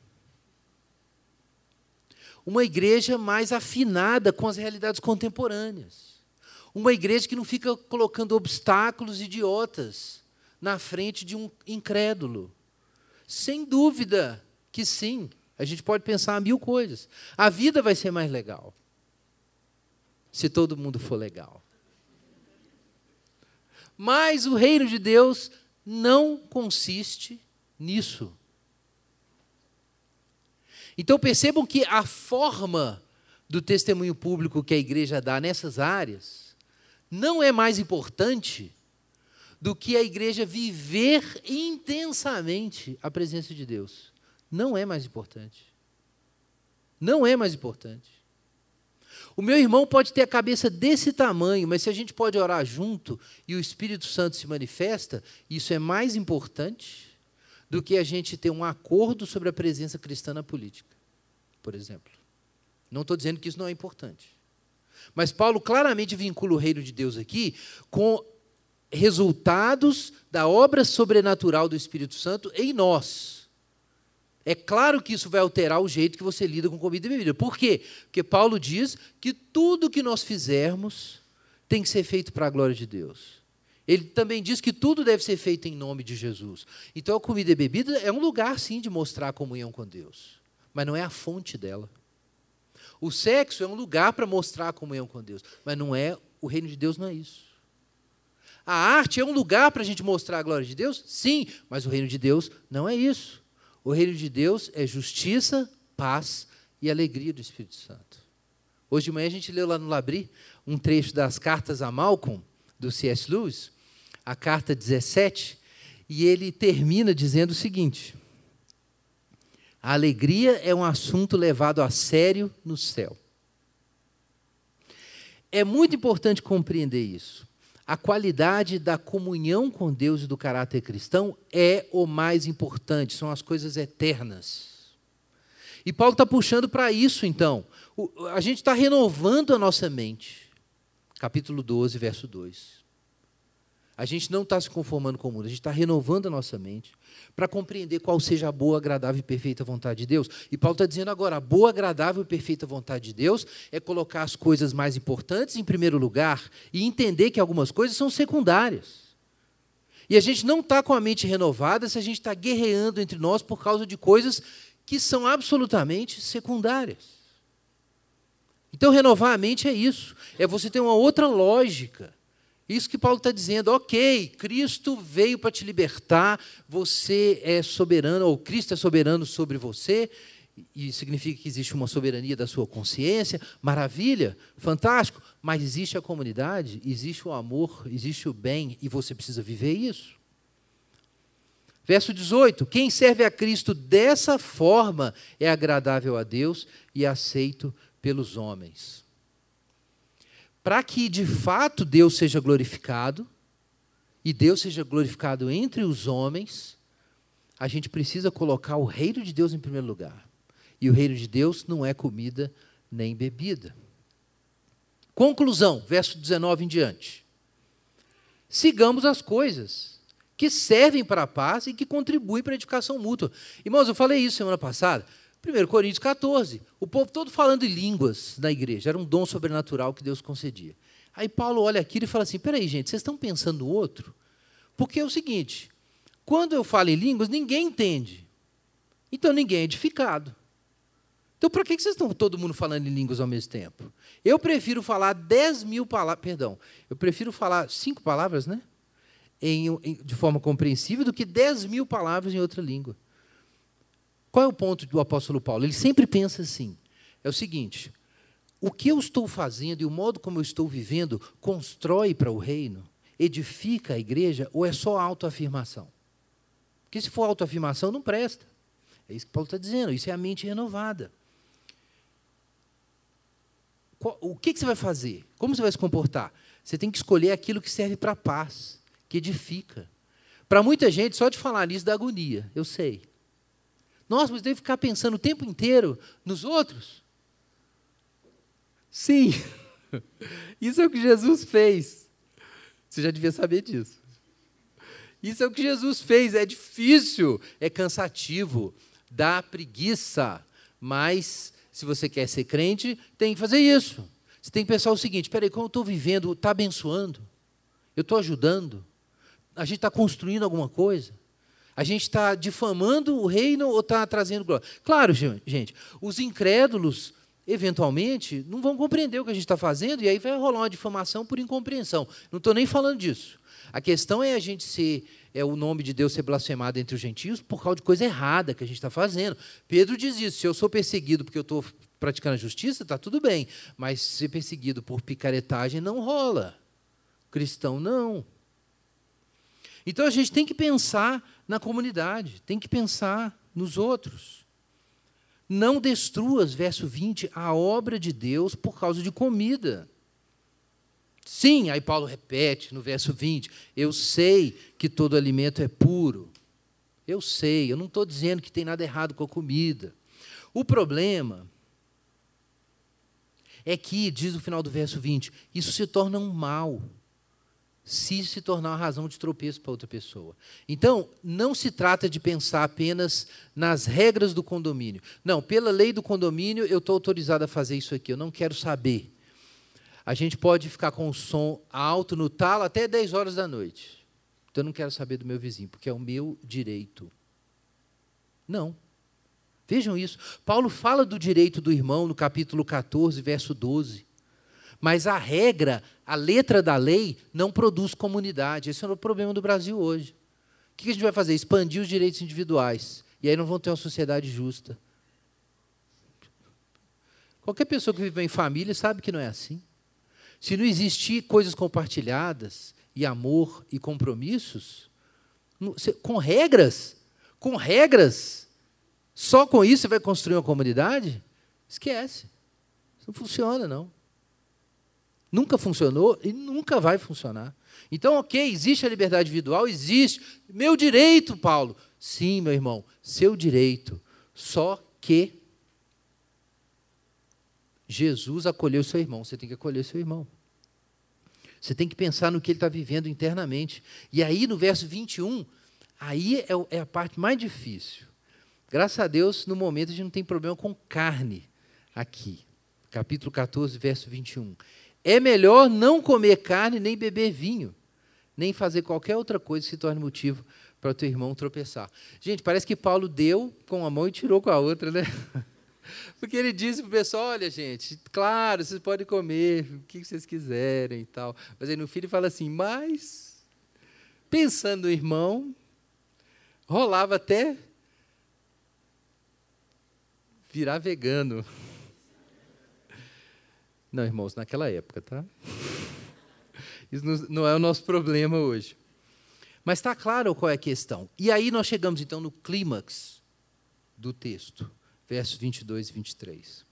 Uma igreja mais afinada com as realidades contemporâneas. Uma igreja que não fica colocando obstáculos idiotas na frente de um incrédulo. Sem dúvida que sim. A gente pode pensar mil coisas. A vida vai ser mais legal. Se todo mundo for legal. Mas o reino de Deus não consiste nisso. Então percebam que a forma do testemunho público que a igreja dá nessas áreas não é mais importante do que a igreja viver intensamente a presença de Deus. Não é mais importante. Não é mais importante. O meu irmão pode ter a cabeça desse tamanho, mas se a gente pode orar junto e o Espírito Santo se manifesta, isso é mais importante do que a gente ter um acordo sobre a presença cristã na política, por exemplo. Não estou dizendo que isso não é importante. Mas Paulo claramente vincula o reino de Deus aqui com resultados da obra sobrenatural do Espírito Santo em nós. É claro que isso vai alterar o jeito que você lida com comida e bebida. Por quê? Porque Paulo diz que tudo que nós fizermos tem que ser feito para a glória de Deus. Ele também diz que tudo deve ser feito em nome de Jesus. Então a comida e bebida é um lugar, sim, de mostrar a comunhão com Deus, mas não é a fonte dela. O sexo é um lugar para mostrar a comunhão com Deus, mas não é o reino de Deus, não é isso. A arte é um lugar para a gente mostrar a glória de Deus? Sim, mas o reino de Deus não é isso. O reino de Deus é justiça, paz e alegria do Espírito Santo. Hoje de manhã a gente leu lá no Labri um trecho das cartas a Malcolm, do C.S. Lewis, a carta 17, e ele termina dizendo o seguinte: A alegria é um assunto levado a sério no céu. É muito importante compreender isso. A qualidade da comunhão com Deus e do caráter cristão é o mais importante, são as coisas eternas. E Paulo está puxando para isso, então. O, a gente está renovando a nossa mente. Capítulo 12, verso 2. A gente não está se conformando com o mundo, a gente está renovando a nossa mente para compreender qual seja a boa, agradável e perfeita vontade de Deus. E Paulo está dizendo agora: a boa, agradável e perfeita vontade de Deus é colocar as coisas mais importantes em primeiro lugar e entender que algumas coisas são secundárias. E a gente não está com a mente renovada se a gente está guerreando entre nós por causa de coisas que são absolutamente secundárias. Então, renovar a mente é isso, é você ter uma outra lógica. Isso que Paulo está dizendo, ok, Cristo veio para te libertar, você é soberano, ou Cristo é soberano sobre você, e significa que existe uma soberania da sua consciência, maravilha, fantástico, mas existe a comunidade, existe o amor, existe o bem, e você precisa viver isso. Verso 18: Quem serve a Cristo dessa forma é agradável a Deus e aceito pelos homens. Para que de fato Deus seja glorificado, e Deus seja glorificado entre os homens, a gente precisa colocar o reino de Deus em primeiro lugar. E o reino de Deus não é comida nem bebida. Conclusão, verso 19 em diante. Sigamos as coisas que servem para a paz e que contribuem para a edificação mútua. Irmãos, eu falei isso semana passada. 1 Coríntios 14. O povo todo falando em línguas na igreja. Era um dom sobrenatural que Deus concedia. Aí Paulo olha aquilo e fala assim: peraí, gente, vocês estão pensando no outro? Porque é o seguinte: quando eu falo em línguas, ninguém entende. Então ninguém é edificado. Então, para que vocês estão todo mundo falando em línguas ao mesmo tempo? Eu prefiro falar 10 mil palavras, perdão, eu prefiro falar cinco palavras, né? em, em, de forma compreensível do que 10 mil palavras em outra língua. Qual é o ponto do apóstolo Paulo? Ele sempre pensa assim: é o seguinte, o que eu estou fazendo e o modo como eu estou vivendo constrói para o reino, edifica a igreja ou é só autoafirmação? Porque se for autoafirmação, não presta. É isso que Paulo está dizendo, isso é a mente renovada. O que, você vai fazer? Como você vai se comportar? Você tem que escolher aquilo que serve para a paz que edifica. Para muita gente, só de falar nisso dá agonia, eu sei. Nossa, mas deve ficar pensando o tempo inteiro nos outros? Sim, isso é o que Jesus fez. Você já devia saber disso. Isso é o que Jesus fez. É difícil, é cansativo, dá preguiça. Mas, se você quer ser crente, tem que fazer isso. Você tem que pensar o seguinte: peraí, como eu estou vivendo, está abençoando? Eu estou ajudando? a gente está construindo alguma coisa? A gente está difamando o reino ou está trazendo glória? Claro, gente, os incrédulos, eventualmente, não vão compreender o que a gente está fazendo e aí vai rolar uma difamação por incompreensão. Não estou nem falando disso. A questão é a gente ser, é o nome de Deus ser blasfemado entre os gentios por causa de coisa errada que a gente está fazendo. Pedro diz isso: se eu sou perseguido porque eu estou praticando a justiça, está tudo bem, mas ser perseguido por picaretagem não rola. Cristão não. Então a gente tem que pensar na comunidade, tem que pensar nos outros. Não destruas, verso 20, a obra de Deus por causa de comida. Sim, aí Paulo repete no verso 20: Eu sei que todo alimento é puro. Eu sei, eu não estou dizendo que tem nada errado com a comida. O problema é que, diz o final do verso 20, isso se torna um mal se se tornar uma razão de tropeço para outra pessoa. Então, não se trata de pensar apenas nas regras do condomínio. Não, pela lei do condomínio, eu estou autorizado a fazer isso aqui, eu não quero saber. A gente pode ficar com o som alto no talo até 10 horas da noite. Então, eu não quero saber do meu vizinho, porque é o meu direito. Não. Vejam isso. Paulo fala do direito do irmão no capítulo 14, verso 12. Mas a regra, a letra da lei, não produz comunidade. Esse é o problema do Brasil hoje. O que a gente vai fazer? Expandir os direitos individuais. E aí não vão ter uma sociedade justa. Qualquer pessoa que vive em família sabe que não é assim. Se não existir coisas compartilhadas, e amor e compromissos, com regras, com regras, só com isso você vai construir uma comunidade? Esquece. Isso não funciona, não. Nunca funcionou e nunca vai funcionar. Então, ok, existe a liberdade individual, existe. Meu direito, Paulo. Sim, meu irmão, seu direito. Só que Jesus acolheu seu irmão, você tem que acolher seu irmão. Você tem que pensar no que ele está vivendo internamente. E aí, no verso 21, aí é, é a parte mais difícil. Graças a Deus, no momento, a gente não tem problema com carne aqui. Capítulo 14, verso 21. É melhor não comer carne, nem beber vinho, nem fazer qualquer outra coisa que se torne motivo para o teu irmão tropeçar. Gente, parece que Paulo deu com a mão e tirou com a outra, né? Porque ele disse para o pessoal: olha, gente, claro, vocês podem comer o que vocês quiserem e tal. Mas aí no fim ele fala assim: mas, pensando no irmão, rolava até virar vegano. Não, irmãos, naquela época, tá? Isso não é o nosso problema hoje. Mas está claro qual é a questão. E aí nós chegamos então no clímax do texto versos 22 e 23.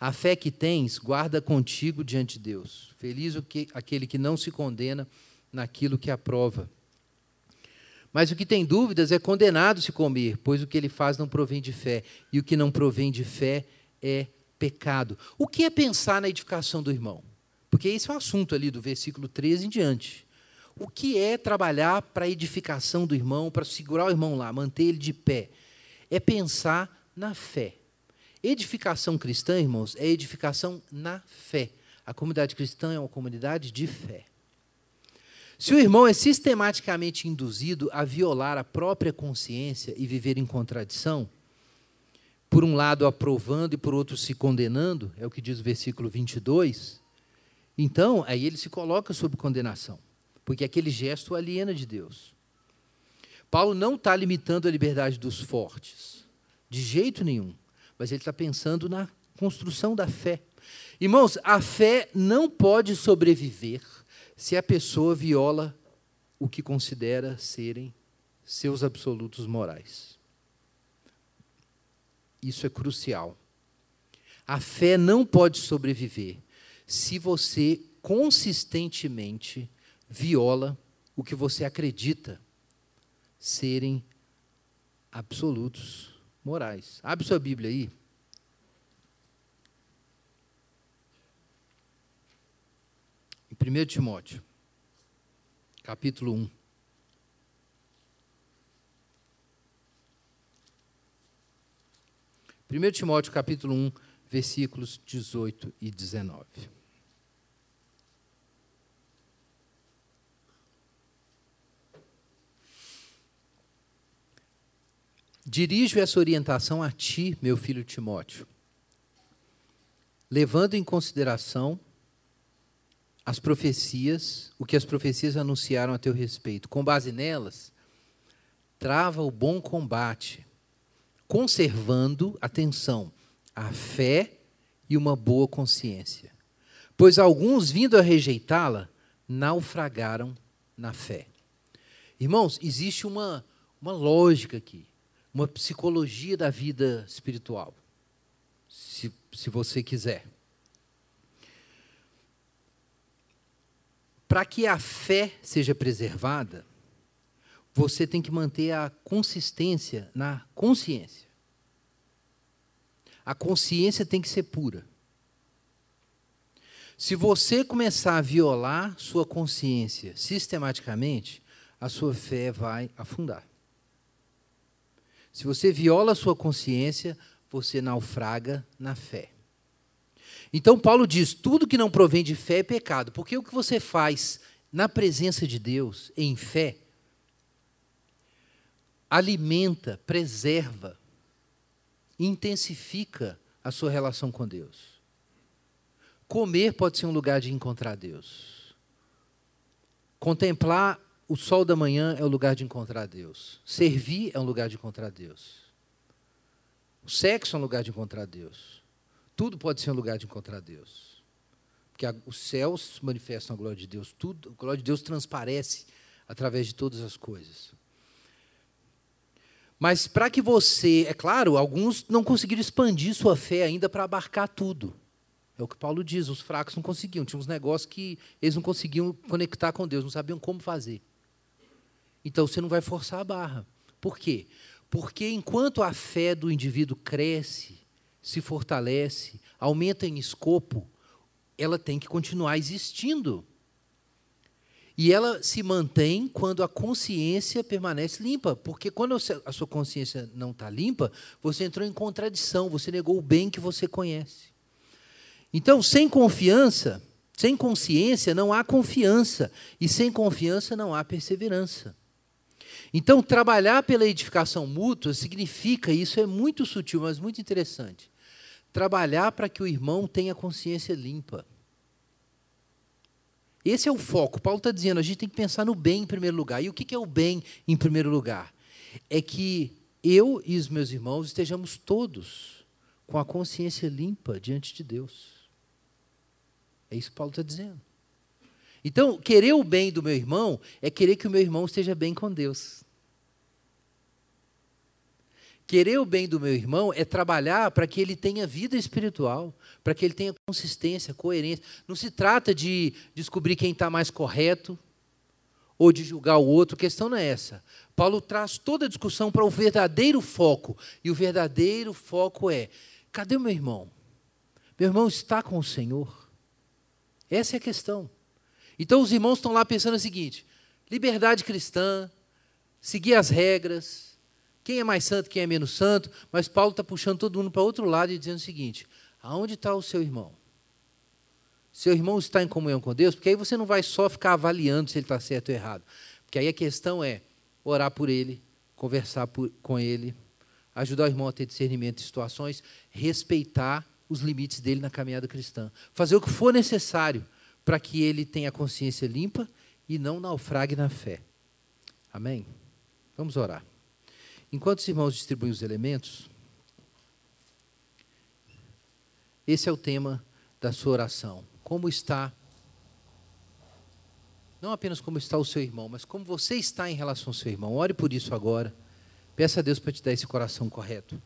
A fé que tens, guarda contigo diante de Deus. Feliz o que, aquele que não se condena naquilo que aprova. Mas o que tem dúvidas é condenado se comer, pois o que ele faz não provém de fé, e o que não provém de fé é pecado. O que é pensar na edificação do irmão? Porque esse é o assunto ali do versículo 13 em diante. O que é trabalhar para a edificação do irmão, para segurar o irmão lá, manter ele de pé? É pensar na fé. Edificação cristã, irmãos, é edificação na fé. A comunidade cristã é uma comunidade de fé. Se o irmão é sistematicamente induzido a violar a própria consciência e viver em contradição, por um lado aprovando e por outro se condenando, é o que diz o versículo 22, então aí ele se coloca sob condenação, porque aquele gesto aliena de Deus. Paulo não está limitando a liberdade dos fortes, de jeito nenhum mas ele está pensando na construção da fé. Irmãos, a fé não pode sobreviver se a pessoa viola o que considera serem seus absolutos morais. Isso é crucial. A fé não pode sobreviver se você consistentemente viola o que você acredita serem absolutos morais. Abre sua Bíblia aí. Em 1 Timóteo, capítulo 1. Primeiro Timóteo capítulo 1, versículos 18 e 19. Dirijo essa orientação a ti, meu filho Timóteo, levando em consideração as profecias, o que as profecias anunciaram a teu respeito. Com base nelas, trava o bom combate, conservando, atenção, a fé e uma boa consciência. Pois alguns, vindo a rejeitá-la, naufragaram na fé. Irmãos, existe uma, uma lógica aqui uma psicologia da vida espiritual, se, se você quiser. Para que a fé seja preservada, você tem que manter a consistência na consciência. A consciência tem que ser pura. Se você começar a violar sua consciência sistematicamente, a sua fé vai afundar. Se você viola a sua consciência, você naufraga na fé. Então Paulo diz: tudo que não provém de fé é pecado, porque o que você faz na presença de Deus, em fé, alimenta, preserva, intensifica a sua relação com Deus. Comer pode ser um lugar de encontrar Deus. Contemplar o sol da manhã é o lugar de encontrar Deus. Servir é um lugar de encontrar Deus. O sexo é um lugar de encontrar Deus. Tudo pode ser um lugar de encontrar Deus. Porque a, os céus manifestam a glória de Deus. Tudo, a glória de Deus transparece através de todas as coisas. Mas para que você, é claro, alguns não conseguiram expandir sua fé ainda para abarcar tudo. É o que Paulo diz, os fracos não conseguiam, tinha uns negócios que eles não conseguiam conectar com Deus, não sabiam como fazer. Então você não vai forçar a barra. Por quê? Porque enquanto a fé do indivíduo cresce, se fortalece, aumenta em escopo, ela tem que continuar existindo. E ela se mantém quando a consciência permanece limpa. Porque quando a sua consciência não está limpa, você entrou em contradição, você negou o bem que você conhece. Então, sem confiança, sem consciência não há confiança, e sem confiança não há perseverança. Então, trabalhar pela edificação mútua significa, isso é muito sutil, mas muito interessante, trabalhar para que o irmão tenha consciência limpa. Esse é o foco. Paulo está dizendo, a gente tem que pensar no bem em primeiro lugar. E o que é o bem em primeiro lugar? É que eu e os meus irmãos estejamos todos com a consciência limpa diante de Deus. É isso que Paulo está dizendo. Então, querer o bem do meu irmão é querer que o meu irmão esteja bem com Deus. Querer o bem do meu irmão é trabalhar para que ele tenha vida espiritual, para que ele tenha consistência, coerência. Não se trata de descobrir quem está mais correto ou de julgar o outro, a questão não é essa. Paulo traz toda a discussão para o verdadeiro foco, e o verdadeiro foco é: cadê o meu irmão? Meu irmão está com o Senhor. Essa é a questão. Então os irmãos estão lá pensando o seguinte: liberdade cristã, seguir as regras, quem é mais santo, quem é menos santo, mas Paulo está puxando todo mundo para outro lado e dizendo o seguinte: aonde está o seu irmão? Seu irmão está em comunhão com Deus, porque aí você não vai só ficar avaliando se ele está certo ou errado. Porque aí a questão é orar por ele, conversar por, com ele, ajudar o irmão a ter discernimento de situações, respeitar os limites dele na caminhada cristã. Fazer o que for necessário para que ele tenha a consciência limpa e não naufrague na fé. Amém? Vamos orar. Enquanto os irmãos distribuem os elementos, esse é o tema da sua oração. Como está, não apenas como está o seu irmão, mas como você está em relação ao seu irmão. Ore por isso agora. Peça a Deus para te dar esse coração correto.